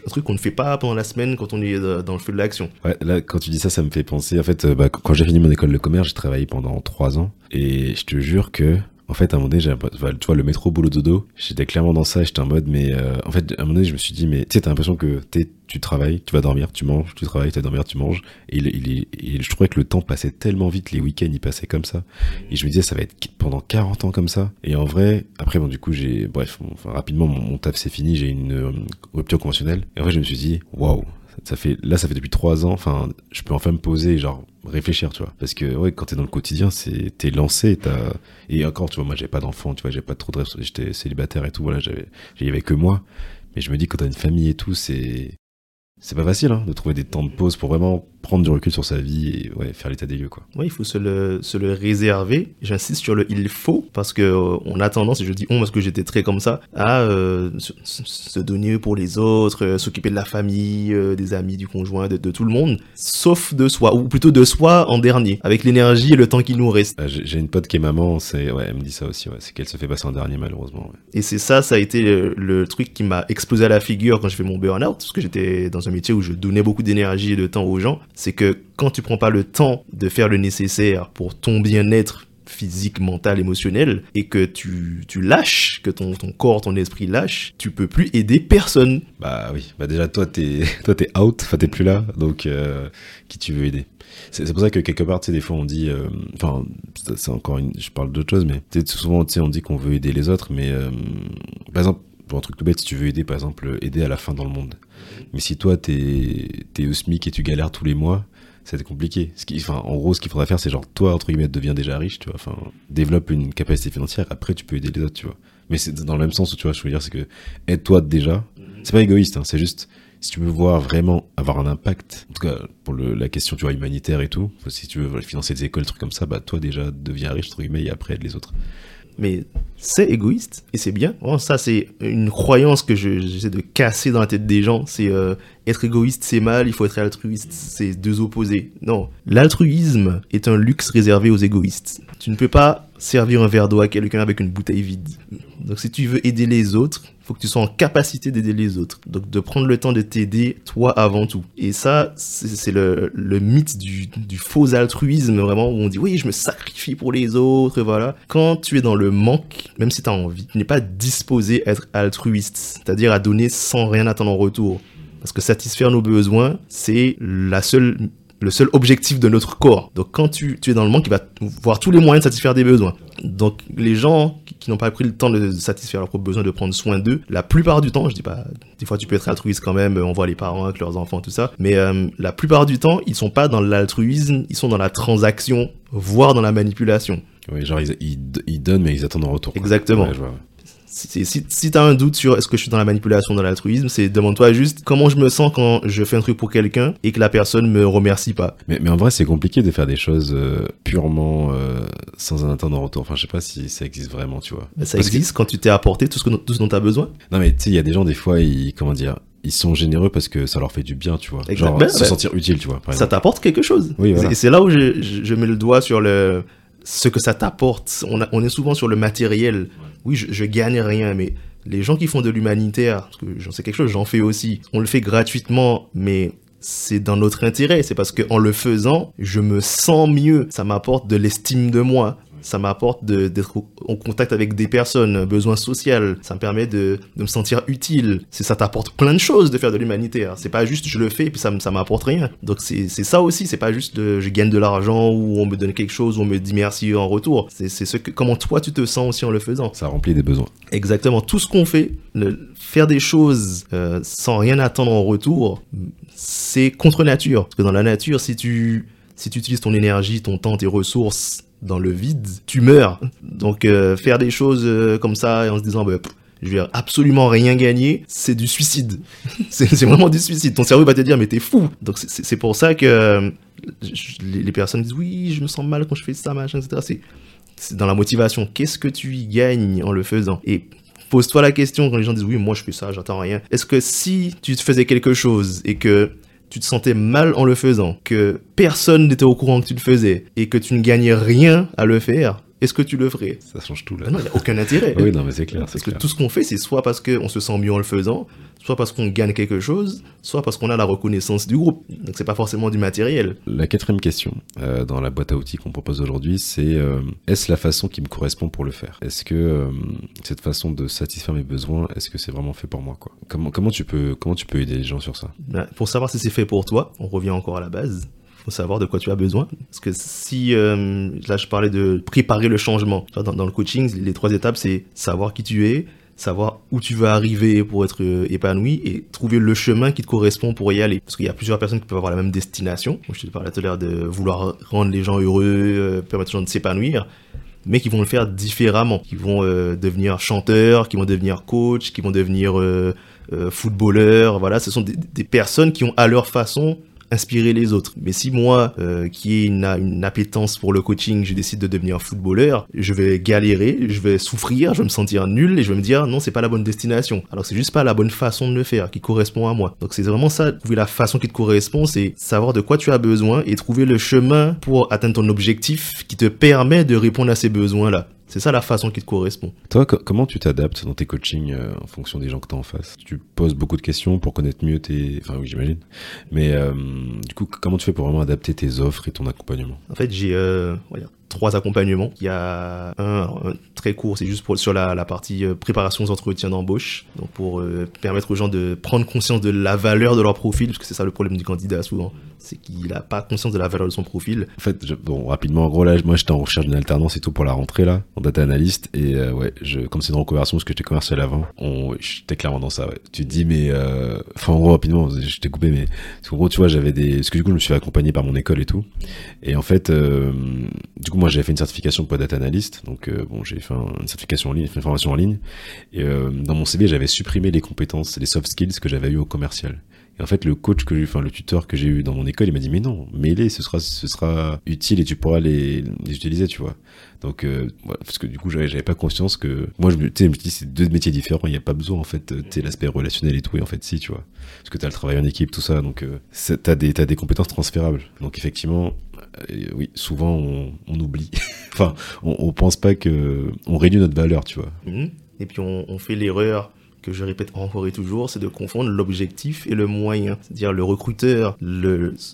Un truc qu'on ne fait pas pendant la semaine quand on est euh, dans le feu de l'action. Ouais, là, quand tu dis ça, ça me fait penser. En fait, euh, bah, quand j'ai fini mon école de commerce, j'ai travaillé pendant trois ans. Et je te jure que, en fait, à un moment donné, j'ai, bah, tu vois, le métro boulot dodo, j'étais clairement dans ça. J'étais en mode, mais euh, en fait, à un moment donné, je me suis dit, mais tu sais, t'as l'impression que t'es, tu travailles, tu vas dormir, tu manges, tu travailles, tu vas dormir, tu manges. Et, je trouvais que le temps passait tellement vite, les week-ends, ils passaient comme ça. Et je me disais, ça va être pendant 40 ans comme ça. Et en vrai, après, bon, du coup, j'ai, bref, rapidement, mon, mon taf c'est fini, j'ai une euh, rupture conventionnelle. Et en vrai, je me suis dit, waouh, ça fait, là, ça fait depuis trois ans, enfin, je peux enfin me poser, genre, réfléchir, tu vois. Parce que, ouais, quand t'es dans le quotidien, c'est, t'es lancé, t'as, et encore, tu vois, moi, j'avais pas d'enfant, tu vois, j'avais pas trop de j'étais célibataire et tout, voilà, j'avais, il y avait que moi. Mais je me dis, quand t'as une famille et tout, c'est, c'est pas facile, hein, de trouver des temps de pause pour vraiment prendre du recul sur sa vie et, ouais, faire l'état des lieux, quoi. Oui, il faut se le, se le réserver. J'insiste sur le il faut parce que euh, on a tendance, et je dis on parce que j'étais très comme ça, à euh, se, donner pour les autres, euh, s'occuper de la famille, euh, des amis, du conjoint, de, de tout le monde, sauf de soi, ou plutôt de soi en dernier, avec l'énergie et le temps qui nous reste. Ah, J'ai une pote qui est maman, c'est, ouais, elle me dit ça aussi, ouais, c'est qu'elle se fait passer en dernier, malheureusement, ouais. Et c'est ça, ça a été le, le truc qui m'a explosé à la figure quand j'ai fait mon burn-out, parce que j'étais dans un métier où je donnais beaucoup d'énergie et de temps aux gens. C'est que quand tu prends pas le temps de faire le nécessaire pour ton bien-être physique, mental, émotionnel, et que tu, tu lâches, que ton, ton corps, ton esprit lâche, tu peux plus aider personne. Bah oui, bah déjà toi t'es toi t'es out, enfin t'es plus là, donc euh, qui tu veux aider? C'est pour ça que quelque part, tu sais, des fois on dit, euh, enfin c'est encore une, je parle d'autre chose, mais souvent tu sais on dit qu'on veut aider les autres, mais euh, par exemple pour un truc tout bête, si tu veux aider par exemple aider à la fin dans le monde, mais si toi t'es t'es au SMIC et tu galères tous les mois, c'est compliqué. Ce qui, enfin, en gros, ce qu'il faudra faire, c'est genre, toi, entre guillemets, deviens déjà riche, tu vois. Enfin, développe une capacité financière, après, tu peux aider les autres, tu vois. Mais c'est dans le même sens où, tu vois, je veux dire, c'est que, aide-toi déjà. C'est pas égoïste, hein, c'est juste, si tu veux voir vraiment avoir un impact, en tout cas, pour le, la question, tu vois, humanitaire et tout, si tu veux financer des écoles, trucs comme ça, bah, toi, déjà, deviens riche, entre guillemets, et après, aide les autres. Mais c'est égoïste et c'est bien. Vraiment, ça, c'est une croyance que je- j'essaie de casser dans la tête des gens. C'est euh, être égoïste, c'est mal, il faut être altruiste. C'est deux opposés. Non. L'altruisme est un luxe réservé aux égoïstes. Tu ne peux pas servir un verre d'eau à quelqu'un avec une bouteille vide. Donc, si tu veux aider les autres, que tu sois en capacité d'aider les autres. Donc, de prendre le temps de t'aider, toi avant tout. Et ça, c'est c'est le, le mythe du, du faux altruisme, vraiment, où on dit, oui, je me sacrifie pour les autres, voilà. Quand tu es dans le manque, même si tu as envie, tu n'es pas disposé à être altruiste, c'est-à-dire à donner sans rien attendre en retour. Parce que satisfaire nos besoins, c'est la seule le seul objectif de notre corps. Donc quand tu, tu es dans le manque, il va voir tous les moyens de satisfaire des besoins. Donc les gens qui, qui n'ont pas pris le temps de satisfaire leurs propres besoins, de prendre soin d'eux, la plupart du temps, je dis pas, des fois tu peux être altruiste quand même, on voit les parents avec leurs enfants, tout ça, mais euh, la plupart du temps, ils sont pas dans l'altruisme, ils sont dans la transaction, voire dans la manipulation. Oui, genre, ils, ils, ils donnent, mais ils attendent en retour. Exactement. Ouais, je vois, ouais. Si, si, si t'as un doute sur est-ce que je suis dans la manipulation, dans l'altruisme, c'est demande-toi juste comment je me sens quand je fais un truc pour quelqu'un et que la personne me remercie pas. Mais, mais en vrai, c'est compliqué de faire des choses euh, purement euh, sans un attendre en retour. Enfin, je sais pas si ça existe vraiment, tu vois. Ça Parce que- existe quand tu t'es apporté tout ce, que, tout ce dont t'as besoin. Non, mais tu sais, il y a des gens, des fois, ils, comment dire, ils sont généreux parce que ça leur fait du bien, tu vois. Genre, Ben, se ben, sentir utile, tu vois. par Ça t'apporte quelque chose. Oui, voilà. Et c'est là où je, je, je mets le doigt sur le ce que ça t'apporte. On, est souvent sur le matériel. Oui, je, je gagne rien, mais les gens qui font de l'humanitaire, parce que j'en sais quelque chose, j'en fais aussi. On le fait gratuitement, mais c'est dans notre intérêt. C'est parce que en le faisant, je me sens mieux. Ça m'apporte de l'estime de moi. Ça m'apporte d'être en contact avec des personnes, besoin social. Ça me permet de, de me sentir utile. C'est ça t'apporte plein de choses de faire de l'humanitaire. C'est pas juste je le fais et puis ça, ça m'apporte rien. Donc c'est ça aussi. C'est pas juste de, je gagne de l'argent ou on me donne quelque chose ou on me dit merci en retour. C'est c'est ce que comment toi tu te sens aussi en le faisant. Ça remplit des besoins. Exactement. Tout ce qu'on fait, le- faire des choses euh, sans rien attendre en retour, c'est contre nature. Parce que dans la nature, si tu, si tu utilises ton énergie, ton temps, tes ressources dans le vide, tu meurs. Donc euh, faire des choses euh, comme ça en se disant bah, je vais absolument rien gagner, c'est du suicide. c'est vraiment du suicide. Ton cerveau va te dire mais t'es fou. Donc c'est pour ça que euh, les, personnes disent oui je me sens mal quand je fais ça machin etc. C'est dans la motivation. Qu'est-ce que tu y gagnes en le faisant? Et pose-toi la question quand les gens disent oui moi je fais ça j'attends rien. Est-ce que si tu faisais quelque chose et que tu te sentais mal en le faisant, que personne n'était au courant que tu le faisais et que tu ne gagnais rien à le faire, est-ce que tu le ferais? Ça change tout là. Ah non, il n'y a aucun intérêt. oui, non, mais c'est clair. Parce que tout ce qu'on fait, c'est soit parce qu'on se sent mieux en le faisant, soit parce qu'on gagne quelque chose, soit parce qu'on a la reconnaissance du groupe. Donc c'est pas forcément du matériel. La quatrième question euh, dans la boîte à outils qu'on propose aujourd'hui, c'est euh, est-ce la façon qui me correspond pour le faire? Est-ce que euh, cette façon de satisfaire mes besoins, est-ce que c'est vraiment fait pour moi quoi? Comment, comment, tu peux, comment tu peux aider les gens sur ça? Ben, Pour savoir si c'est fait pour toi, on revient encore à la base faut savoir de quoi tu as besoin. Parce que si, euh, là je parlais de préparer le changement, dans, le coaching, les trois étapes, c'est savoir qui tu es, savoir où tu veux arriver pour être euh, épanoui et trouver le chemin qui te correspond pour y aller. Parce qu'il y a plusieurs personnes qui peuvent avoir la même destination. je te parlais tout à l'heure de vouloir rendre les gens heureux, euh, permettre aux gens de s'épanouir mais qui vont le faire différemment, qui vont devenir chanteurs, qui vont devenir coach, qui vont devenir euh, footballeurs, voilà, ce sont des, personnes qui ont à leur façon inspirer les autres. Mais si moi, euh, qui ai une, une, appétence pour le coaching, je décide de devenir footballeur, je vais galérer, je vais souffrir, je vais me sentir nul et je vais me dire non, c'est pas la bonne destination. Alors c'est juste pas la bonne façon de le faire qui correspond à moi. Donc c'est vraiment ça, trouver la façon qui te correspond, c'est savoir de quoi tu as besoin et trouver le chemin pour atteindre ton objectif qui te permet de répondre à ces besoins-là. C'est ça la façon qui te correspond. Toi, comment tu t'adaptes dans tes coachings euh, en fonction des gens que tu as en face? Tu poses beaucoup de questions pour connaître mieux tes... Enfin oui, j'imagine. Mais euh, du coup, comment tu fais pour vraiment adapter tes offres et ton accompagnement? En fait, j'ai euh, trois accompagnements. Il y a un, très court, c'est juste pour, sur la, partie euh, préparation aux entretiens d'embauche, donc pour euh, permettre aux gens de prendre conscience de la valeur de leur profil, parce que c'est ça le problème du candidat souvent, c'est qu'il n'a pas conscience de la valeur de son profil. En fait, bon, rapidement, en gros, là, moi j'étais en recherche d'une alternance et tout pour la rentrée là, en data analyst, et euh, ouais, je, comme c'est une reconversion, parce que j'étais commercial avant, j'étais clairement dans ça. Tu te dis, mais, enfin, en gros, rapidement, je t'ai coupé, mais, en gros, tu vois, j'avais des, parce que du coup, je me suis accompagné par mon école et tout, et en fait, du coup, moi j'avais fait une certification de data analyst, donc bon, j'ai fait une certification en ligne, une formation en ligne. Et euh, dans mon CV, j'avais supprimé les compétences, les soft skills que j'avais eu au commercial. Et en fait, le coach que j'ai, enfin le tuteur que j'ai eu dans mon école, il m'a dit mais non, mets-les, ce sera, ce sera utile et tu pourras les, utiliser, tu vois. Donc, euh, parce que du coup, j'avais, j'avais pas conscience que moi, je me, je me dis c'est deux métiers différents, il n'y a pas besoin en fait, tu l'aspect relationnel et tout, et en fait si, tu vois, parce que t'as le travail en équipe, tout ça, donc euh, t'as des, t'as des compétences transférables. Donc effectivement, euh, oui, souvent on, oublie. enfin, on, on, pense pas que on réduit notre valeur, tu vois. Mhm. Et puis on, fait l'erreur que je répète encore et toujours, c'est de confondre l'objectif et le moyen. C'est-à-dire le recruteur,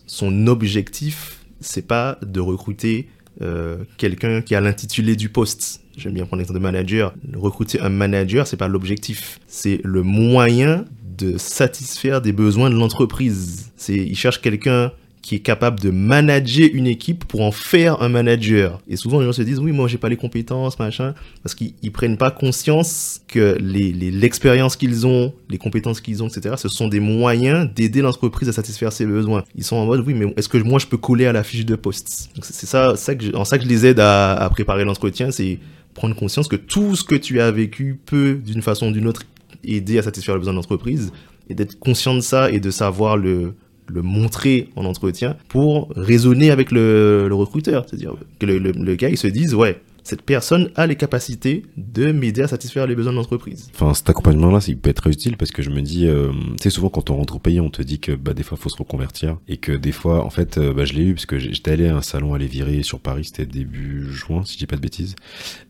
son objectif, c'est pas de recruter euh, quelqu'un qui a l'intitulé du poste. J'aime bien prendre l'exemple de manager. Recruter un manager, c'est pas l'objectif, c'est le moyen de satisfaire des besoins de l'entreprise. C'est, il cherche quelqu'un qui est capable de manager une équipe pour en faire un manager. Et souvent, les gens se disent, oui, moi, j'ai pas les compétences, machin, parce qu'ils prennent pas conscience que les, l'expérience qu'ils ont, les compétences qu'ils ont, etc., ce sont des moyens d'aider l'entreprise à satisfaire ses besoins. Ils sont en mode, oui, mais est-ce que moi, je peux coller à la fiche de poste? C'est ça, en ça que je les aide à, à préparer l'entretien, c'est prendre conscience que tout ce que tu as vécu peut, d'une façon ou d'une autre, aider à satisfaire les besoins de l'entreprise et d'être conscient de ça et de savoir le, le montrer en entretien pour raisonner avec le, recruteur. C'est-à-dire que le, le, le, gars, il se dise, ouais, cette personne a les capacités de m'aider à satisfaire les besoins de l'entreprise. Enfin, cet accompagnement-là, il peut être très utile parce que je me dis, euh, tu sais, souvent quand on rentre au pays, on te dit que bah, des fois, il faut se reconvertir et que des fois, en fait, euh, bah, je l'ai eu parce que j'étais allé à un salon à virer sur Paris, c'était début juin, si je dis pas de bêtises.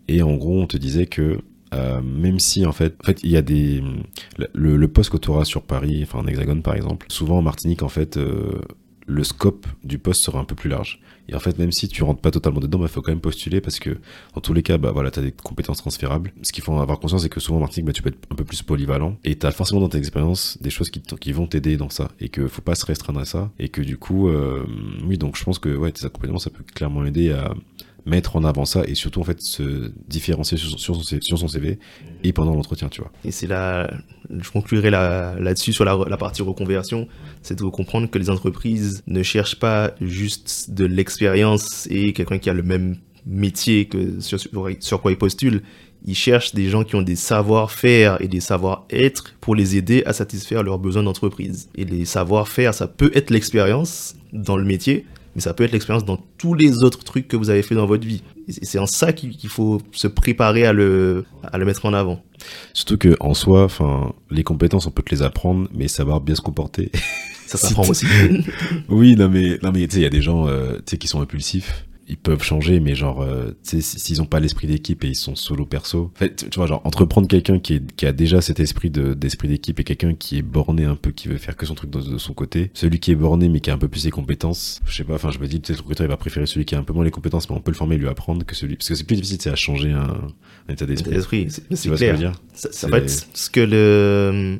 Et en gros, on te disait que euh, même si en fait, en fait, il y a des le, poste que tu auras sur Paris, enfin en Hexagone par exemple, souvent en Martinique en fait, euh, le scope du poste sera un peu plus large. Et en fait, même si tu rentres pas totalement dedans, il bah, faut quand même postuler parce que dans tous les cas, bah voilà, t'as des compétences transférables. Ce qu'il faut avoir conscience, c'est que souvent en Martinique, bah, tu peux être un peu plus polyvalent et t'as forcément dans tes expériences des choses qui, qui vont t'aider dans ça et que faut pas se restreindre à ça et que du coup, euh, oui, donc je pense que ouais, tes accompagnements, ça peut clairement aider à mettre en avant ça et surtout en fait se différencier sur, son, CV et pendant l'entretien, tu vois. Et c'est là, je conclurai là-dessus sur la, la, partie reconversion, c'est de comprendre que les entreprises ne cherchent pas juste de l'expérience et quelqu'un qui a le même métier que sur quoi ils postulent. Ils cherchent des gens qui ont des savoir-faire et des savoir-être pour les aider à satisfaire leurs besoins d'entreprise. Et les savoir-faire, ça peut être l'expérience dans le métier, mais ça peut être l'expérience dans tous les autres trucs que vous avez fait dans votre vie. Et c'est en ça qu'il faut se préparer à le, à le mettre en avant. Surtout que en soi, enfin, les compétences, on peut te les apprendre, mais savoir bien se comporter. Ça s'apprend aussi. oui, non mais, non mais tu sais, il y a des gens, euh, tu sais, qui sont impulsifs ils peuvent changer, mais genre, euh, tu sais, s'ils ont pas l'esprit d'équipe et ils sont solo perso. En fait, tu vois, genre, entreprendre quelqu'un qui, qui a déjà cet esprit de, d'esprit d'équipe et quelqu'un qui est borné un peu, qui veut faire que son truc de, son côté. Celui qui est borné, mais qui a un peu plus ses compétences, je sais pas, enfin, je me dis, peut-être le il va préférer celui qui a un peu moins les compétences, mais on peut le former et lui apprendre que celui, parce que c'est plus difficile, c'est à changer un, état d'esprit. c'est, c'est clair. Ce, dire? Ça, en fait, ce que le,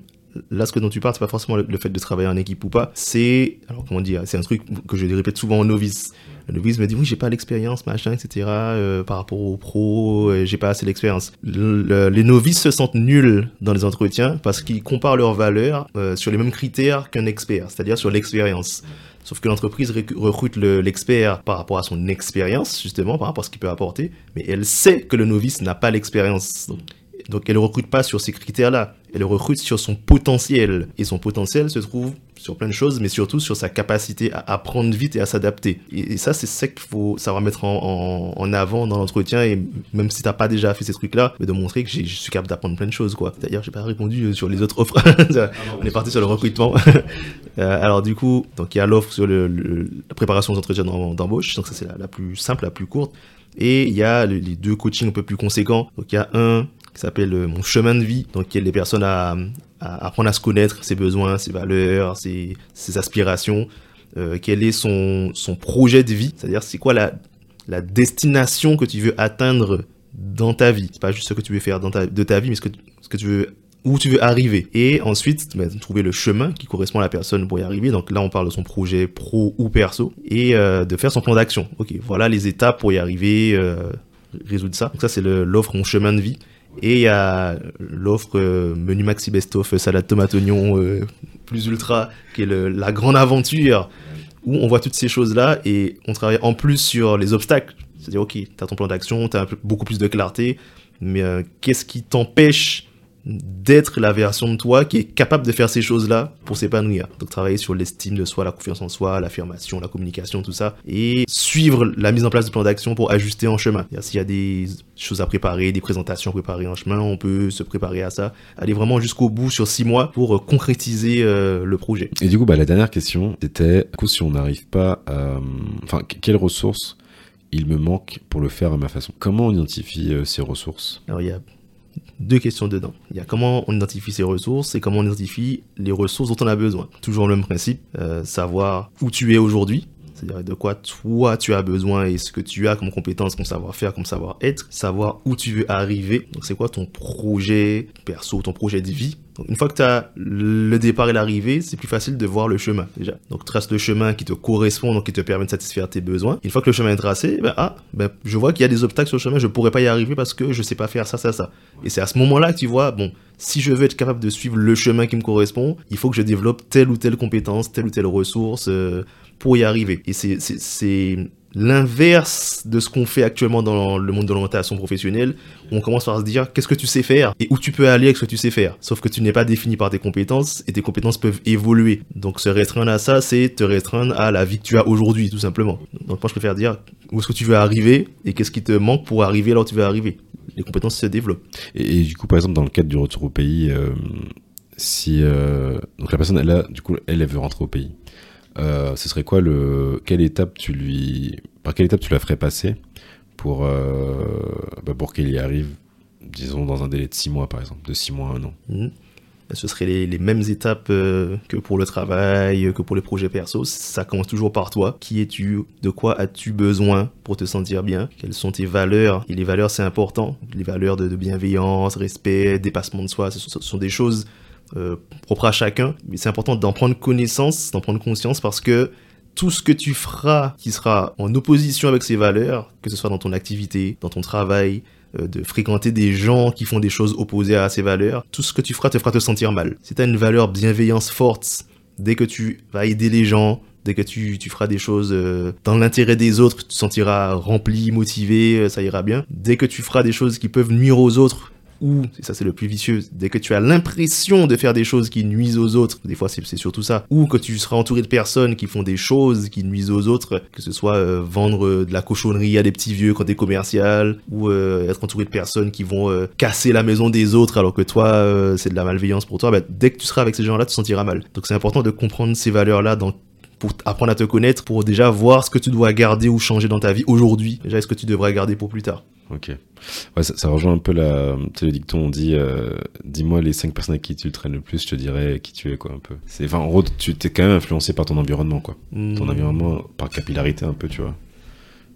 là, ce que dont tu parles, c'est pas forcément le, fait de travailler en équipe ou pas. C'est, alors comment dire, c'est un truc que je répète souvent aux novices. Le novice me dit oui, j'ai pas l'expérience, machin, etc. Euh, par rapport aux pros, euh, j'ai pas assez d'expérience. les novices se sentent nuls dans les entretiens parce qu'ils comparent leurs valeurs euh, sur les mêmes critères qu'un expert, c'est-à-dire sur l'expérience. Sauf que l'entreprise recrute l'expert par rapport à son expérience, justement, par rapport à ce qu'il peut apporter, mais elle sait que le novice n'a pas l'expérience. Donc elle ne recrute pas sur ces critères-là, elle recrute sur son potentiel. Et son potentiel se trouve sur plein de choses, mais surtout sur sa capacité à apprendre vite et à s'adapter. Et, ça, c'est ça qu'il faut savoir mettre en, en, avant dans l'entretien, et même si t'as pas déjà fait ces trucs-là, mais de montrer que je suis capable d'apprendre plein de choses, quoi. D'ailleurs, j'ai pas répondu euh, sur les autres offres. On est parti sur le recrutement. Euh, alors du coup, donc il y a l'offre sur le, la préparation aux entretiens d'embauche, donc ça c'est la, la, plus simple, la plus courte. Et il y a les deux coachings un peu plus conséquents. Donc il y a un qui s'appelle euh, Mon chemin de vie, donc qui aide les personnes à, apprendre à se connaître, ses besoins, ses valeurs, ses, aspirations, euh, quel est son, son projet de vie, c'est-à-dire c'est quoi la, la destination que tu veux atteindre dans ta vie. C'est pas juste ce que tu veux faire dans ta, de ta vie, mais ce que, ce que tu veux où tu veux arriver. Et ensuite, trouver le chemin qui correspond à la personne pour y arriver. Donc là, on parle de son projet pro ou perso. Et euh, de faire son plan d'action. Ok, voilà les étapes pour y arriver, euh, résoudre ça. Donc ça, c'est l'offre Mon chemin de vie. Et il y a l'offre euh, menu maxi best-of euh, salade tomate oignon euh, plus ultra, qui est la grande aventure, où on voit toutes ces choses-là et on travaille en plus sur les obstacles. C'est-à-dire, ok, tu as ton plan d'action, tu as beaucoup plus de clarté, mais qu'est-ce qui t'empêche d'être la version de toi qui est capable de faire ces choses-là pour s'épanouir. Donc travailler sur l'estime de soi, la confiance en soi, l'affirmation, la communication, tout ça, et suivre la mise en place du plan d'action pour ajuster en chemin. S'il y a des choses à préparer, des présentations préparées en chemin, on peut se préparer à ça, aller vraiment jusqu'au bout sur six mois pour euh, concrétiser euh, le projet. Et du coup, bah, la dernière question, c'était, coup, si on n'arrive pas à... Enfin, quelles ressources il me manque pour le faire à ma façon? Comment on identifie euh, ces ressources? Alors, il y a deux questions dedans. Il y a comment on identifie ses ressources et comment on identifie les ressources dont on a besoin. Toujours le même principe, euh, savoir où tu es aujourd'hui, c'est-à-dire de quoi toi tu as besoin et ce que tu as comme compétence, comme savoir-faire, comme savoir-être, savoir où tu veux arriver. Donc c'est quoi ton projet perso, ton projet de vie? Donc une fois que tu as le départ et l'arrivée, c'est plus facile de voir le chemin déjà. Donc trace le chemin qui te correspond, donc qui te permet de satisfaire tes besoins. Une fois que le chemin est tracé, ben ah, ben je vois qu'il y a des obstacles sur le chemin, je pourrais pas y arriver parce que je sais pas faire ça, ça, ça. Et c'est à ce moment-là que tu vois, bon, si je veux être capable de suivre le chemin qui me correspond, il faut que je développe telle ou telle compétence, telle ou telle ressource. Euh, pour y arriver. Et c'est l'inverse de ce qu'on fait actuellement dans le monde de l'orientation professionnelle. On commence par se dire qu'est-ce que tu sais faire et où tu peux aller avec ce que tu sais faire? Sauf que tu n'es pas défini par tes compétences et tes compétences peuvent évoluer. Donc se restreindre à ça, c'est te restreindre à la vie que tu as aujourd'hui, tout simplement. Donc moi je préfère dire où est-ce que tu veux arriver et qu'est-ce qui te manque pour arriver là où tu veux arriver? Les compétences se développent. Et, du coup, par exemple, dans le cadre du retour au pays, euh, si euh, donc la personne elle a, du coup elle, elle veut rentrer au pays euh, ce serait quoi le quelle étape tu lui par quelle étape tu la ferais passer pour euh, bah pour qu'il y arrive disons dans un délai de six mois par exemple de six mois à un an? Mhm. bah, ce seraient les, les mêmes étapes euh, que pour le travail que pour les projets perso. Ça commence toujours par toi. Qui es-tu? De quoi as-tu besoin pour te sentir bien? Quelles sont tes valeurs? Et les valeurs c'est important. Les valeurs de, bienveillance respect dépassement de soi ce sont des choses propre à chacun. Mais c'est important d'en prendre connaissance, d'en prendre conscience parce que tout ce que tu feras qui sera en opposition avec ces valeurs, que ce soit dans ton activité, dans ton travail, euh, de fréquenter des gens qui font des choses opposées à ces valeurs, tout ce que tu feras te fera te sentir mal. Si tu as une valeur bienveillance forte, dès que tu vas aider les gens, Dès que tu, tu feras des choses euh, dans l'intérêt des autres, tu te sentiras rempli, motivé, euh, ça ira bien. Dès que tu feras des choses qui peuvent nuire aux autres, ou, et ça c'est le plus vicieux, dès que tu as l'impression de faire des choses qui nuisent aux autres, des fois c'est surtout ça, ou que tu seras entouré de personnes qui font des choses qui nuisent aux autres, que ce soit euh, vendre euh, de la cochonnerie à des petits vieux quand t'es commercial, ou euh, être entouré de personnes qui vont casser la maison des autres alors que toi c'est de la malveillance pour toi, bah, dès que tu seras avec ces gens-là, tu te sentiras mal. Donc c'est important de comprendre ces valeurs-là pour apprendre à te connaître, pour déjà voir ce que tu dois garder ou changer dans ta vie aujourd'hui. Déjà, est-ce que tu devrais garder pour plus tard? Ok. Ouais, ça, ça rejoint un peu la, le dicton, on dit, euh, dis-moi les cinq personnes avec qui tu traînes le plus, je te dirais qui tu es, quoi, un peu. Enfin, en gros, tu t'es quand même influencé par ton environnement, quoi. Ton Hmm. environnement, par capillarité, un peu, tu vois.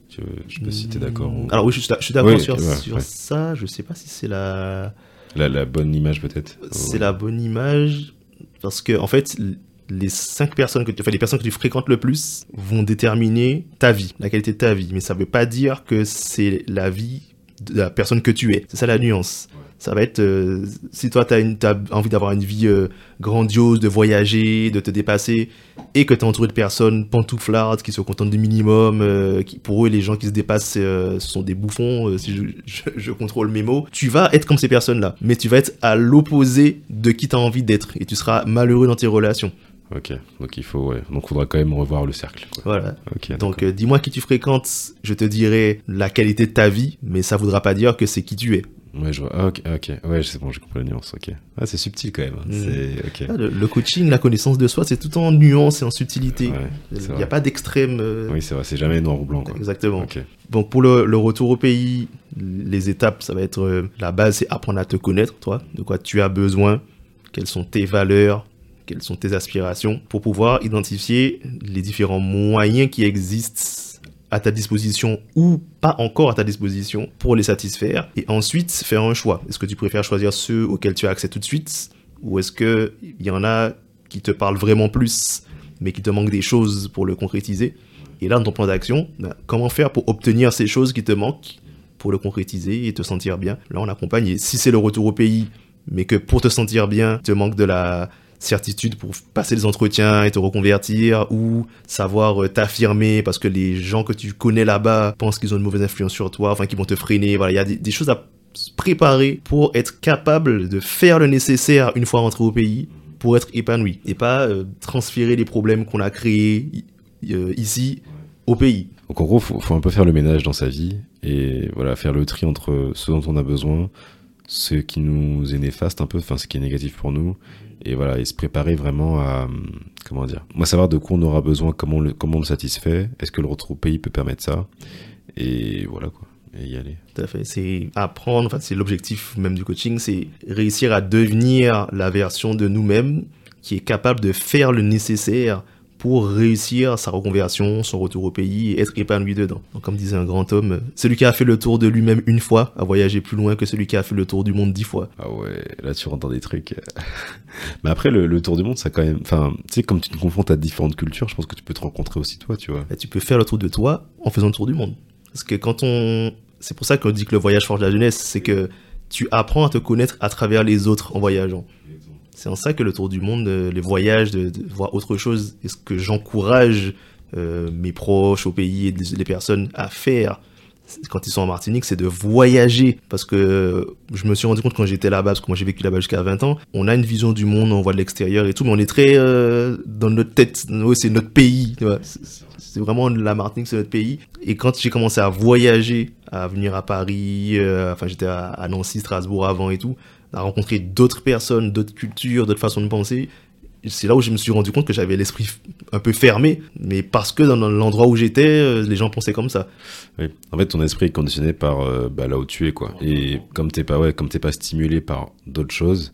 Tu, je sais pas si t'es d'accord. ou- Alors oui, je suis, je suis d'accord Oui, sur, ouais, sur ouais. ça. Je sais pas si c'est la, La, la bonne image, peut-être. c'est Ouais. la bonne image parce que en fait, les cinq personnes que tu, enfin, les personnes que tu fréquentes le plus vont déterminer ta vie, la qualité de ta vie. Mais ça veut pas dire que c'est la vie de la personne que tu es. C'est ça la nuance. Ça va être euh, si toi tu as, envie d'avoir une vie euh, grandiose, de voyager, de te dépasser, et que tu es entouré de personnes pantouflardes qui se contentent du minimum, euh, qui, pour eux les gens qui se dépassent sont des bouffons, si je, je, je contrôle mes mots, tu vas être comme ces personnes-là, mais tu vas être à l'opposé de qui tu as envie d'être, et tu seras malheureux dans tes relations. Ok. Donc il faut, ouais. Donc faudra quand même revoir le cercle, quoi. Voilà. Ok. Donc euh, dis-moi qui tu fréquentes, je te dirai la qualité de ta vie, mais ça voudra pas dire que c'est qui tu es. Ouais, je vois. Ah, ok, ok. Ouais, c'est bon, j'ai compris la nuance. Ok. Ah, c'est subtil quand même. hein. Mm. Ah, Le, le coaching, la connaissance de soi, c'est tout en nuance et en subtilité. Ouais, Il n'y a pas d'extrême. euh, Oui, c'est vrai. C'est jamais noir ou blanc, quoi. Exactement. Ok. Donc pour le, le retour au pays, les étapes, ça va être euh, la base, c'est apprendre à te connaître, toi, de quoi tu as besoin, quelles sont tes valeurs, quelles sont tes aspirations, pour pouvoir identifier les différents moyens qui existent à ta disposition ou pas encore à ta disposition pour les satisfaire et ensuite faire un choix. Est-ce que tu préfères choisir ceux auxquels tu as accès tout de suite ou est-ce que il y en a qui te parlent vraiment plus mais qui te manquent des choses pour le concrétiser? Et là, dans ton plan d'action, ben, comment faire pour obtenir ces choses qui te manquent pour le concrétiser et te sentir bien? Là, on accompagne. Et si c'est le retour au pays, mais que pour te sentir bien, te manque de la certitude pour passer les entretiens et te reconvertir ou savoir euh, t'affirmer parce que les gens que tu connais là-bas pensent qu'ils ont une mauvaise influence sur toi, enfin qu'ils vont te freiner. Voilà, il y a des, choses à se préparer pour être capable de faire le nécessaire une fois rentré au pays pour être épanoui et pas euh, transférer les problèmes qu'on a créés euh, ici au pays. Donc en gros, faut, faut un peu faire le ménage dans sa vie et voilà, faire le tri entre ce dont on a besoin, ce qui nous est néfaste un peu, enfin ce qui est négatif pour nous, et voilà, et se préparer vraiment à comment dire, moi savoir de quoi on aura besoin, comment on le, comment on le satisfait, est-ce que le retour au pays peut permettre ça, et voilà quoi, et y aller. Tout à fait. C'est apprendre, enfin, c'est l'objectif même du coaching, c'est réussir à devenir la version de nous-mêmes qui est capable de faire le nécessaire pour réussir sa reconversion, son retour au pays et être épanoui dedans. Donc, comme disait un grand homme, celui qui a fait le tour de lui-même une fois a voyagé plus loin que celui qui a fait le tour du monde dix fois. Ah ouais, là tu rentres dans des trucs. Mais après, le, le tour du monde, ça quand même. Enfin, tu sais, comme tu te confrontes à différentes cultures, je pense que tu peux te rencontrer aussi toi, tu vois. Bah, tu peux faire le tour de toi en faisant le tour du monde. Parce que quand on... C'est pour ça qu'on dit que le voyage forge la jeunesse, c'est que tu apprends à te connaître à travers les autres en voyageant. C'est en ça que le tour du monde, euh, les voyages, de, voir autre chose, est ce que j'encourage euh, mes proches au pays et les personnes à faire quand ils sont en Martinique, c'est de voyager. Parce que euh, je me suis rendu compte quand j'étais là-bas, parce que moi j'ai vécu là-bas jusqu'à 20 ans, on a une vision du monde, on voit de l'extérieur et tout, mais on est très dans notre tête. C'est notre pays. C'est- vraiment la Martinique, c'est notre pays. Et quand j'ai commencé à voyager, à venir à Paris, enfin j'étais à Nancy, Strasbourg avant et tout, à rencontrer d'autres personnes, d'autres cultures, d'autres façons de penser, c'est là où je me suis rendu compte que j'avais l'esprit un peu fermé, mais parce que dans l'endroit où j'étais, euh, les gens pensaient comme ça. Oui. En fait, ton esprit est conditionné par euh, bah, là où tu es, quoi. Et comme t'es pas, ouais, comme t'es pas stimulé par d'autres choses,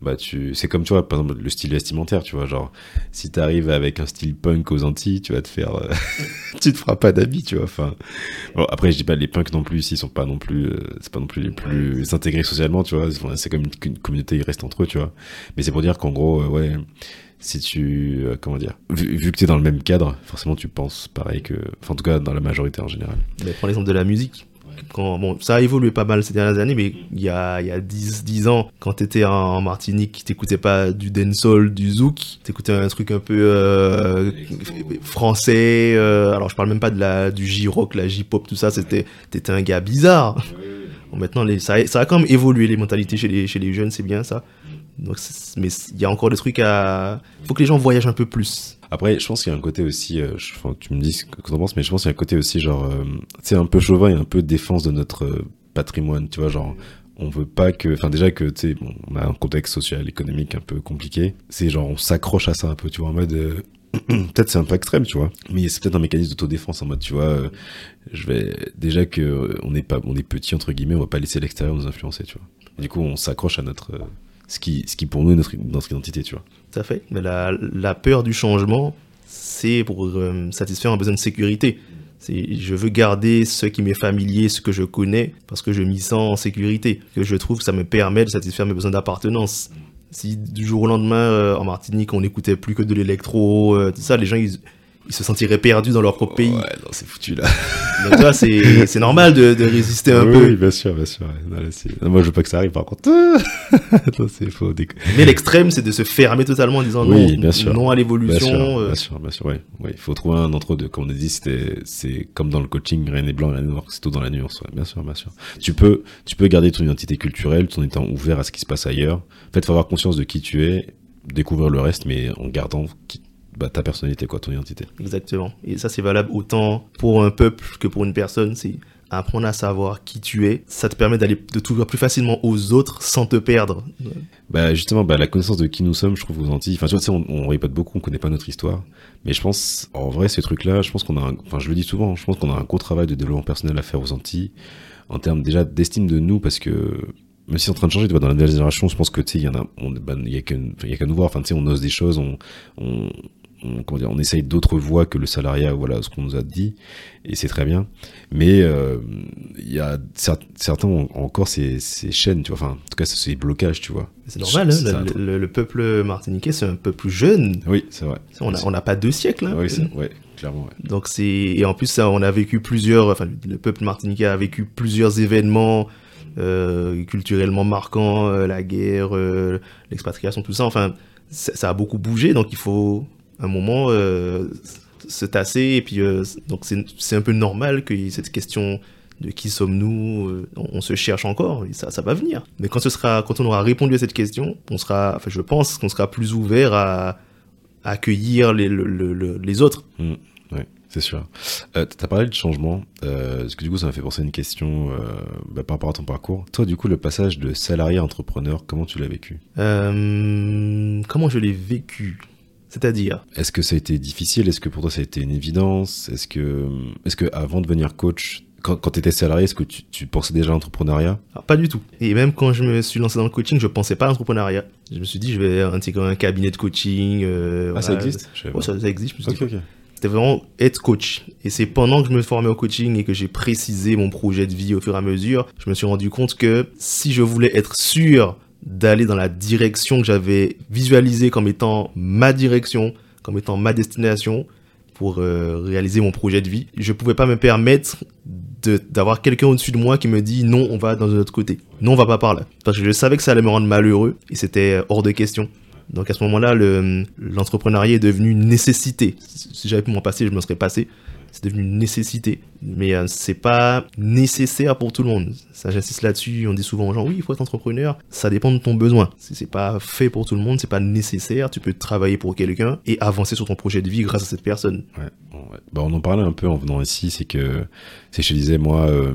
bah tu, c'est comme tu vois, par exemple le style vestimentaire, tu vois, genre si t'arrives avec un style punk aux Antilles, tu vas te faire, euh, tu te feras pas d'habits, tu vois. Enfin, bon, après je dis pas les punks non plus ici sont pas non plus, euh, c'est pas non plus les plus intégrés socialement, tu vois. C'est comme une, communauté, ils restent entre eux, tu vois. Mais c'est pour dire qu'en gros, euh, ouais. Si tu, comment dire, vu, vu que t'es dans le même cadre, forcément tu penses pareil que, enfin en tout cas dans la majorité en général. Mais prends l'exemple de la musique. Bon, ça a évolué pas mal ces dernières années, mais il y a, y a 10, 10 ans, quand t'étais en, Martinique, t'écoutais pas du dancehall, du zouk, t'écoutais un truc un peu euh, français. euh, alors je parle même pas de la du J-rock, la J-pop, tout ça. C'était, t'étais un gars bizarre. Bon, maintenant, ça, ça a quand même évolué les mentalités chez les, chez les jeunes, c'est bien ça. C'est- mais il y a encore des trucs à. Faut que les gens voyagent un peu plus. Après, je pense qu'il y a un côté aussi, euh, tu me dis ce que tu en penses, mais je pense qu'il y a un côté aussi genre, euh, sais, un peu chauvin et un peu défense de notre euh, patrimoine, tu vois, genre, on veut pas que, enfin déjà que, tu sais, on a un contexte social, économique un peu compliqué, c'est genre, on s'accroche à ça un peu, tu vois, en mode, euh, peut-être c'est un peu extrême, tu vois, mais c'est peut-être un mécanisme d'autodéfense en mode, tu vois, je vais, déjà que on est pas, on est petit entre guillemets, on va pas laisser l'extérieur nous influencer, tu vois. Du coup, on s'accroche à notre, ce qui, ce qui pour nous est notre, identité, tu vois. Tout à fait. Mais la, peur du changement, c'est pour euh, satisfaire un besoin de sécurité. Je veux garder ce qui m'est familier, ce que je connais, parce que je m'y sens en sécurité. Que je trouve que ça me permet de satisfaire mes besoins d'appartenance. Si du jour au lendemain, euh, en Martinique, on n'écoutait plus que de l'électro, euh, tout ça, les gens, ils, ils se sentiraient perdus dans leur propre pays. Ouais, non, c'est foutu là. Donc, vois, c'est, normal de, de résister un oui, peu. Oui, bien sûr, bien sûr. Non, là, moi, je veux pas que ça arrive, par contre. c'est faux. déco- Mais l'extrême, c'est de se fermer totalement en disant Oui, non, bien sûr. non à Bien l'évolution. sûr, euh, bien sûr, bien sûr, ouais. ouais. Il faut trouver un entre-deux. Comme on a dit, c'est comme dans le coaching, rien n'est blanc, rien n'est noir, c'est tout dans la nuance, ouais. Bien sûr, bien sûr. Tu peux, tu peux garder ton identité culturelle tout en étant ouvert à ce qui se passe ailleurs. En fait, faut avoir conscience de qui tu es, découvrir le reste, mais en gardant qui- bah, ta personnalité, quoi, ton identité. Exactement. Et ça, c'est valable autant pour un peuple que pour une personne. C'est apprendre à savoir qui tu es. Ça te permet d'aller de t'ouvrir plus facilement aux autres sans te perdre. Bah justement, bah, la connaissance de qui nous sommes, je trouve aux Antilles. Enfin, tu vois, on, on répète beaucoup, on connaît pas notre histoire. Mais je pense, en vrai, ces trucs-là, je pense qu'on a, un- enfin, je le dis souvent, je pense qu'on a un gros travail de développement personnel à faire aux Antilles, en termes déjà d'estime de nous, parce que même si c'est en train de changer, tu vois, dans la nouvelle génération, je pense que tu sais, il y en a, bah, il y a y qu'à nous voir. Enfin, tu sais, on ose des choses, on, on, on, comment dire, on essaye d'autres voies que le salariat, voilà, ce qu'on nous a dit, et c'est très bien. Mais euh, il y a cer- certains ont encore ces, ces chaînes, tu vois, enfin, en tout cas, ces blocages, tu vois. C'est normal. Hein, le, truc. le- le peuple martiniquais, c'est un peuple jeune. Oui, c'est vrai. On n'a on pas deux siècles. hein. Oui, ouais, clairement, ouais. Donc c'est et en plus ça, on a vécu plusieurs. Enfin, le peuple martiniquais a vécu plusieurs événements euh, culturellement marquants, euh, la guerre, l'expatriation, tout ça. Enfin, ça, ça a beaucoup bougé. Donc il faut un moment euh, se tasser et puis euh, donc c'est un peu normal qu'il y ait cette question de qui sommes-nous euh, on, se cherche encore et ça ça va venir. Mais quand ce sera quand on aura répondu à cette question on sera enfin je pense qu'on sera plus ouvert à, à accueillir les, le- le- le- les autres. Ouais, c'est sûr. Euh, T'as parlé de changement, euh, parce que du coup, ça m'a fait penser à une question euh, bah, par rapport à ton parcours. Toi, du coup, le passage de salarié à entrepreneur, comment tu l'as vécu? Comment je l'ai vécu? C'est-à-dire Est-ce que ça a été difficile? Est-ce que pour toi, ça a été une évidence? Est-ce que, est-ce que avant de devenir coach, quand, quand tu étais salarié, est-ce que tu, tu pensais déjà à l'entrepreneuriat? Alors, Pas du tout. Et même quand je me suis lancé dans le coaching, je pensais pas à l'entrepreneuriat. Je me suis dit, je vais intégrer un cabinet de coaching. euh, Ah, ça existe? Ouais, ça, ça existe. Je me suis dit. C'était vraiment être coach. Et c'est pendant que je me formais au coaching et que j'ai précisé mon projet de vie au fur et à mesure, je me suis rendu compte que si je voulais être sûr d'aller dans la direction que j'avais visualisée comme étant ma direction, comme étant ma destination pour euh, réaliser mon projet de vie, je pouvais pas me permettre d'avoir quelqu'un au-dessus de moi qui me dit non, on va dans un autre côté. Non, on va pas par là. Parce que je savais que ça allait me rendre malheureux et c'était hors de question. Donc à ce moment-là, le- l'entrepreneuriat est devenu une nécessité. Si j'avais pu m'en passer, je me serais passé. C'est devenu une nécessité. Mais euh, c'est pas nécessaire pour tout le monde. Ça, j'insiste là-dessus. On dit souvent aux gens, oui, il faut être entrepreneur. Ça dépend de ton besoin. C'est pas fait pour tout le monde, c'est pas nécessaire. Tu peux travailler pour quelqu'un et avancer sur ton projet de vie grâce à cette personne. Ouais. Bah, on en parlait un peu en venant ici, c'est que, c'est je disais, moi, euh,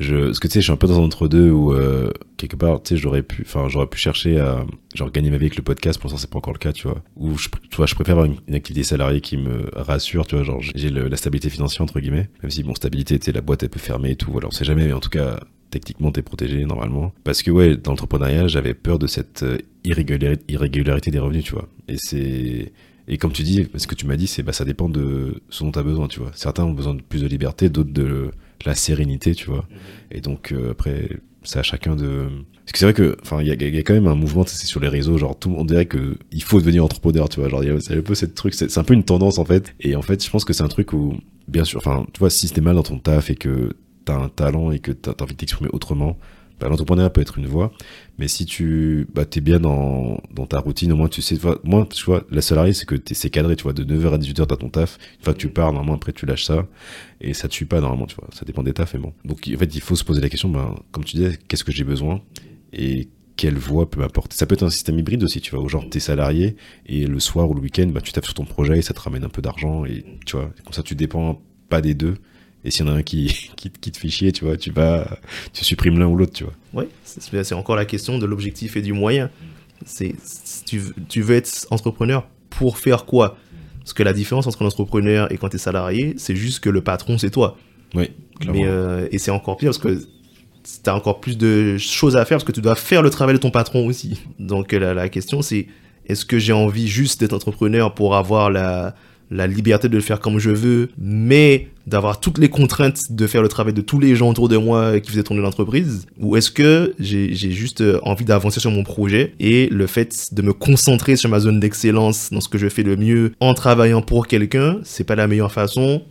je, parce que tu sais, je suis un peu dans un entre-deux où, euh, quelque part, tu sais, j'aurais pu, enfin, j'aurais pu chercher à, genre, gagner ma vie avec le podcast, pour l'instant, c'est pas encore le cas, tu vois. Ou, je, tu vois, je préfère avoir une, activité salariée qui me rassure, tu vois, genre, j'ai la stabilité financière, entre guillemets. Même si, bon, stabilité, tu sais, la boîte, elle peut fermer et tout, voilà, on sait jamais, mais en tout cas, techniquement, t'es protégé, normalement. Parce que, ouais, dans l'entrepreneuriat, j'avais peur de cette euh, irrégularité, irrégularité des revenus, tu vois. Et c'est, et comme tu dis, ce que tu m'as dit, c'est bah ça dépend de ce dont tu as besoin, tu vois. Certains ont besoin de plus de liberté, d'autres de la sérénité, tu vois. Et donc euh, après, c'est à chacun de. Parce que c'est vrai que, enfin, il y a, il y a quand même un mouvement, sais, sur les réseaux, genre tout le monde dirait que il faut devenir entrepreneur, tu vois. Genre, il y a- c'est un peu cette truc, c'est c'est un peu une tendance en fait. Et en fait, je pense que c'est un truc où, bien sûr, enfin, tu vois, si t'es mal dans ton taf et que tu as un talent et que tu as, envie de t'exprimer autrement, bah, l'entrepreneuriat peut être une voie. Mais si tu bah, es bien dans, dans, ta routine, au moins tu sais, moi, tu vois, la salariée, c'est que c'est cadré, tu vois, de 9h à 18h, tu as ton taf. Une fois que tu pars, normalement, après, tu lâches ça. Et ça te suit pas, normalement, tu vois. Ça dépend des tafs, mais bon. Donc, en fait, il faut se poser la question, ben, comme tu disais, qu'est-ce que j'ai besoin et quelle voie peut m'apporter? Ça peut être un système hybride aussi, tu vois, où genre t'es salarié et le soir ou le week-end, bah, tu tapes sur ton projet et ça te ramène un peu d'argent et tu vois, comme ça tu dépends pas des deux et s'il y en a un qui, qui, te fait chier, tu vois, tu vas, tu supprimes l'un ou l'autre, tu vois. Oui, c'est encore la question de l'objectif et du moyen. C'est, tu, tu veux être entrepreneur pour faire quoi? Parce que la différence entre un entrepreneur et quand tu es salarié, c'est juste que le patron, c'est toi. Oui, Mais, euh, et c'est encore pire parce que tu as encore plus de choses à faire parce que tu dois faire le travail de ton patron aussi. Donc la, la question, c'est est-ce que j'ai envie juste d'être entrepreneur pour avoir la, la liberté de le faire comme je veux, mais d'avoir toutes les contraintes de faire le travail de tous les gens autour de moi qui faisaient tourner l'entreprise? Ou est-ce que j'ai juste euh, envie d'avancer sur mon projet et le fait de me concentrer sur ma zone d'excellence dans ce que je fais le mieux en travaillant pour quelqu'un, c'est pas la meilleure façon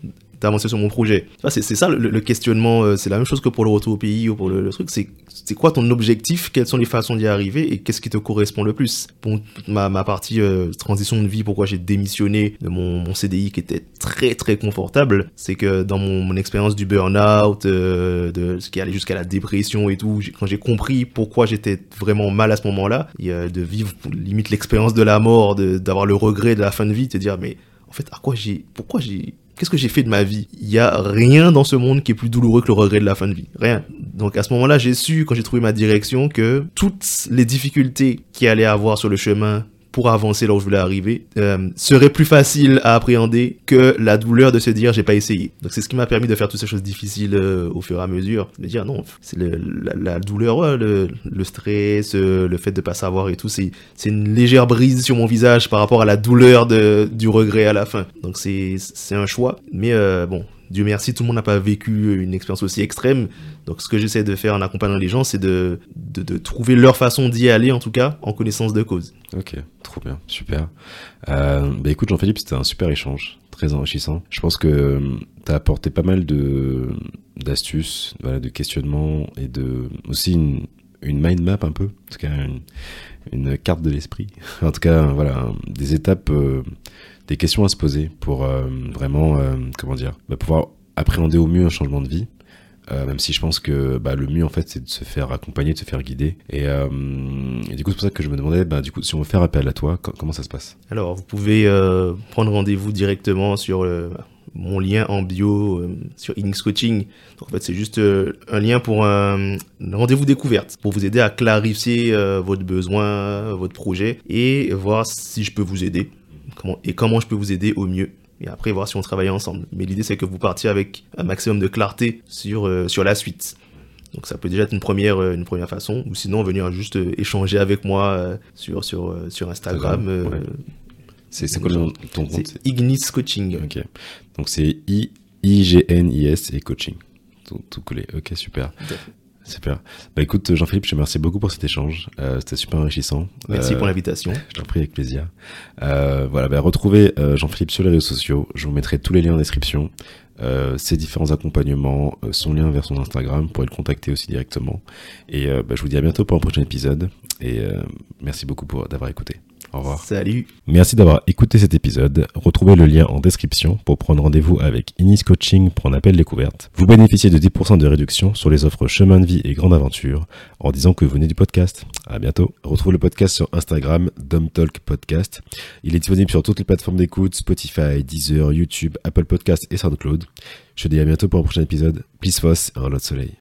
d'avancer sur mon projet. C'est ça le, questionnement, euh, c'est la même chose que pour le retour au pays ou pour le, truc, c'est quoi ton objectif, quelles sont les façons d'y arriver et qu'est-ce qui te correspond le plus? Bon, ma, ma partie euh, transition de vie, pourquoi j'ai démissionné de mon, mon, CDI qui était très très confortable, c'est que dans mon, mon expérience du burn-out, euh, de ce qui allait jusqu'à la dépression et tout, quand j'ai compris pourquoi j'étais vraiment mal à ce moment-là, de vivre limite l'expérience de la mort, d'avoir le regret de la fin de vie, de te dire mais en fait à quoi j'ai, pourquoi j'ai Qu'est-ce que j'ai fait de ma vie? Il y a rien dans ce monde qui est plus douloureux que le regret de la fin de vie. Rien. Donc à ce moment-là, j'ai su, quand j'ai trouvé ma direction, que toutes les difficultés qu'il allait avoir sur le chemin pour avancer là où je voulais arriver euh, serait plus facile à appréhender que la douleur de se dire j'ai pas essayé. Donc c'est ce qui m'a permis de faire toutes ces choses difficiles euh, au fur et à mesure. De dire non, c'est la, douleur, le, le, stress, euh, le fait de pas savoir et tout, c'est une légère brise sur mon visage par rapport à la douleur de, du regret à la fin. Donc c'est un choix. Mais euh, bon, Dieu merci, tout le monde n'a pas vécu une expérience aussi extrême. Donc, ce que j'essaie de faire en accompagnant les gens, c'est de, de, trouver leur façon d'y aller, en tout cas, en connaissance de cause. Ok, trop bien, super. Euh, bah écoute, Jean-Philippe, c'était un super échange, très enrichissant. Je pense que euh, tu as apporté pas mal de d'astuces, de questionnements et de aussi une, une mind map un peu, en tout cas une, une carte de l'esprit. en tout cas, voilà, des étapes. Euh, des questions à se poser pour euh, vraiment, euh, comment dire, bah, pouvoir appréhender au mieux un changement de vie. Euh, même si je pense que bah, le mieux en fait c'est de se faire accompagner, de se faire guider. Et, du coup c'est pour ça que je me demandais, bah, du coup si on veut faire appel à toi, comment ça se passe? Alors vous pouvez prendre rendez-vous directement sur mon lien en bio sur Inix Coaching. En fait c'est juste un lien pour un rendez-vous découverte pour vous aider à clarifier votre besoin, votre projet et voir si je peux vous aider et comment je peux vous aider au mieux. Et après, voir si on travaille ensemble. Mais l'idée, c'est que vous partiez avec un maximum de clarté sur, euh, sur la suite. Donc ça peut déjà être une première, euh, une première façon, ou sinon venir juste euh, échanger avec moi sur, sur, sur Instagram. C'est quoi ton compte? C'est Ignis Coaching. Ok. Donc c'est I-I-G-N-I-S et coaching. Tout, tout collé. Ok, super. Super. Bah écoute, Jean-Philippe, je te remercie beaucoup pour cet échange. Euh, C'était super enrichissant. Merci pour euh, l'invitation. Je t'en prie avec plaisir. Euh, voilà, bah, retrouvez Jean-Philippe sur les réseaux sociaux. Je vous mettrai tous les liens en description. Ses différents accompagnements, son lien vers son Instagram pour le contacter aussi directement. Et bah, je vous dis à bientôt pour un prochain épisode. Et merci beaucoup pour d'avoir écouté. Au revoir. Salut. Merci d'avoir écouté cet épisode. Retrouvez le lien en description pour prendre rendez-vous avec Inis Coaching pour un appel découverte. Vous bénéficiez de 10% de réduction sur les offres chemin de vie et grande aventure en disant que vous venez du podcast. À bientôt. Retrouvez le podcast sur Instagram, Talk Podcast. Il est disponible sur toutes les plateformes d'écoute, Spotify, Deezer, YouTube, Apple Podcast et SoundCloud. Je te dis à bientôt pour un prochain épisode. Peace, Foss et un lot de soleil.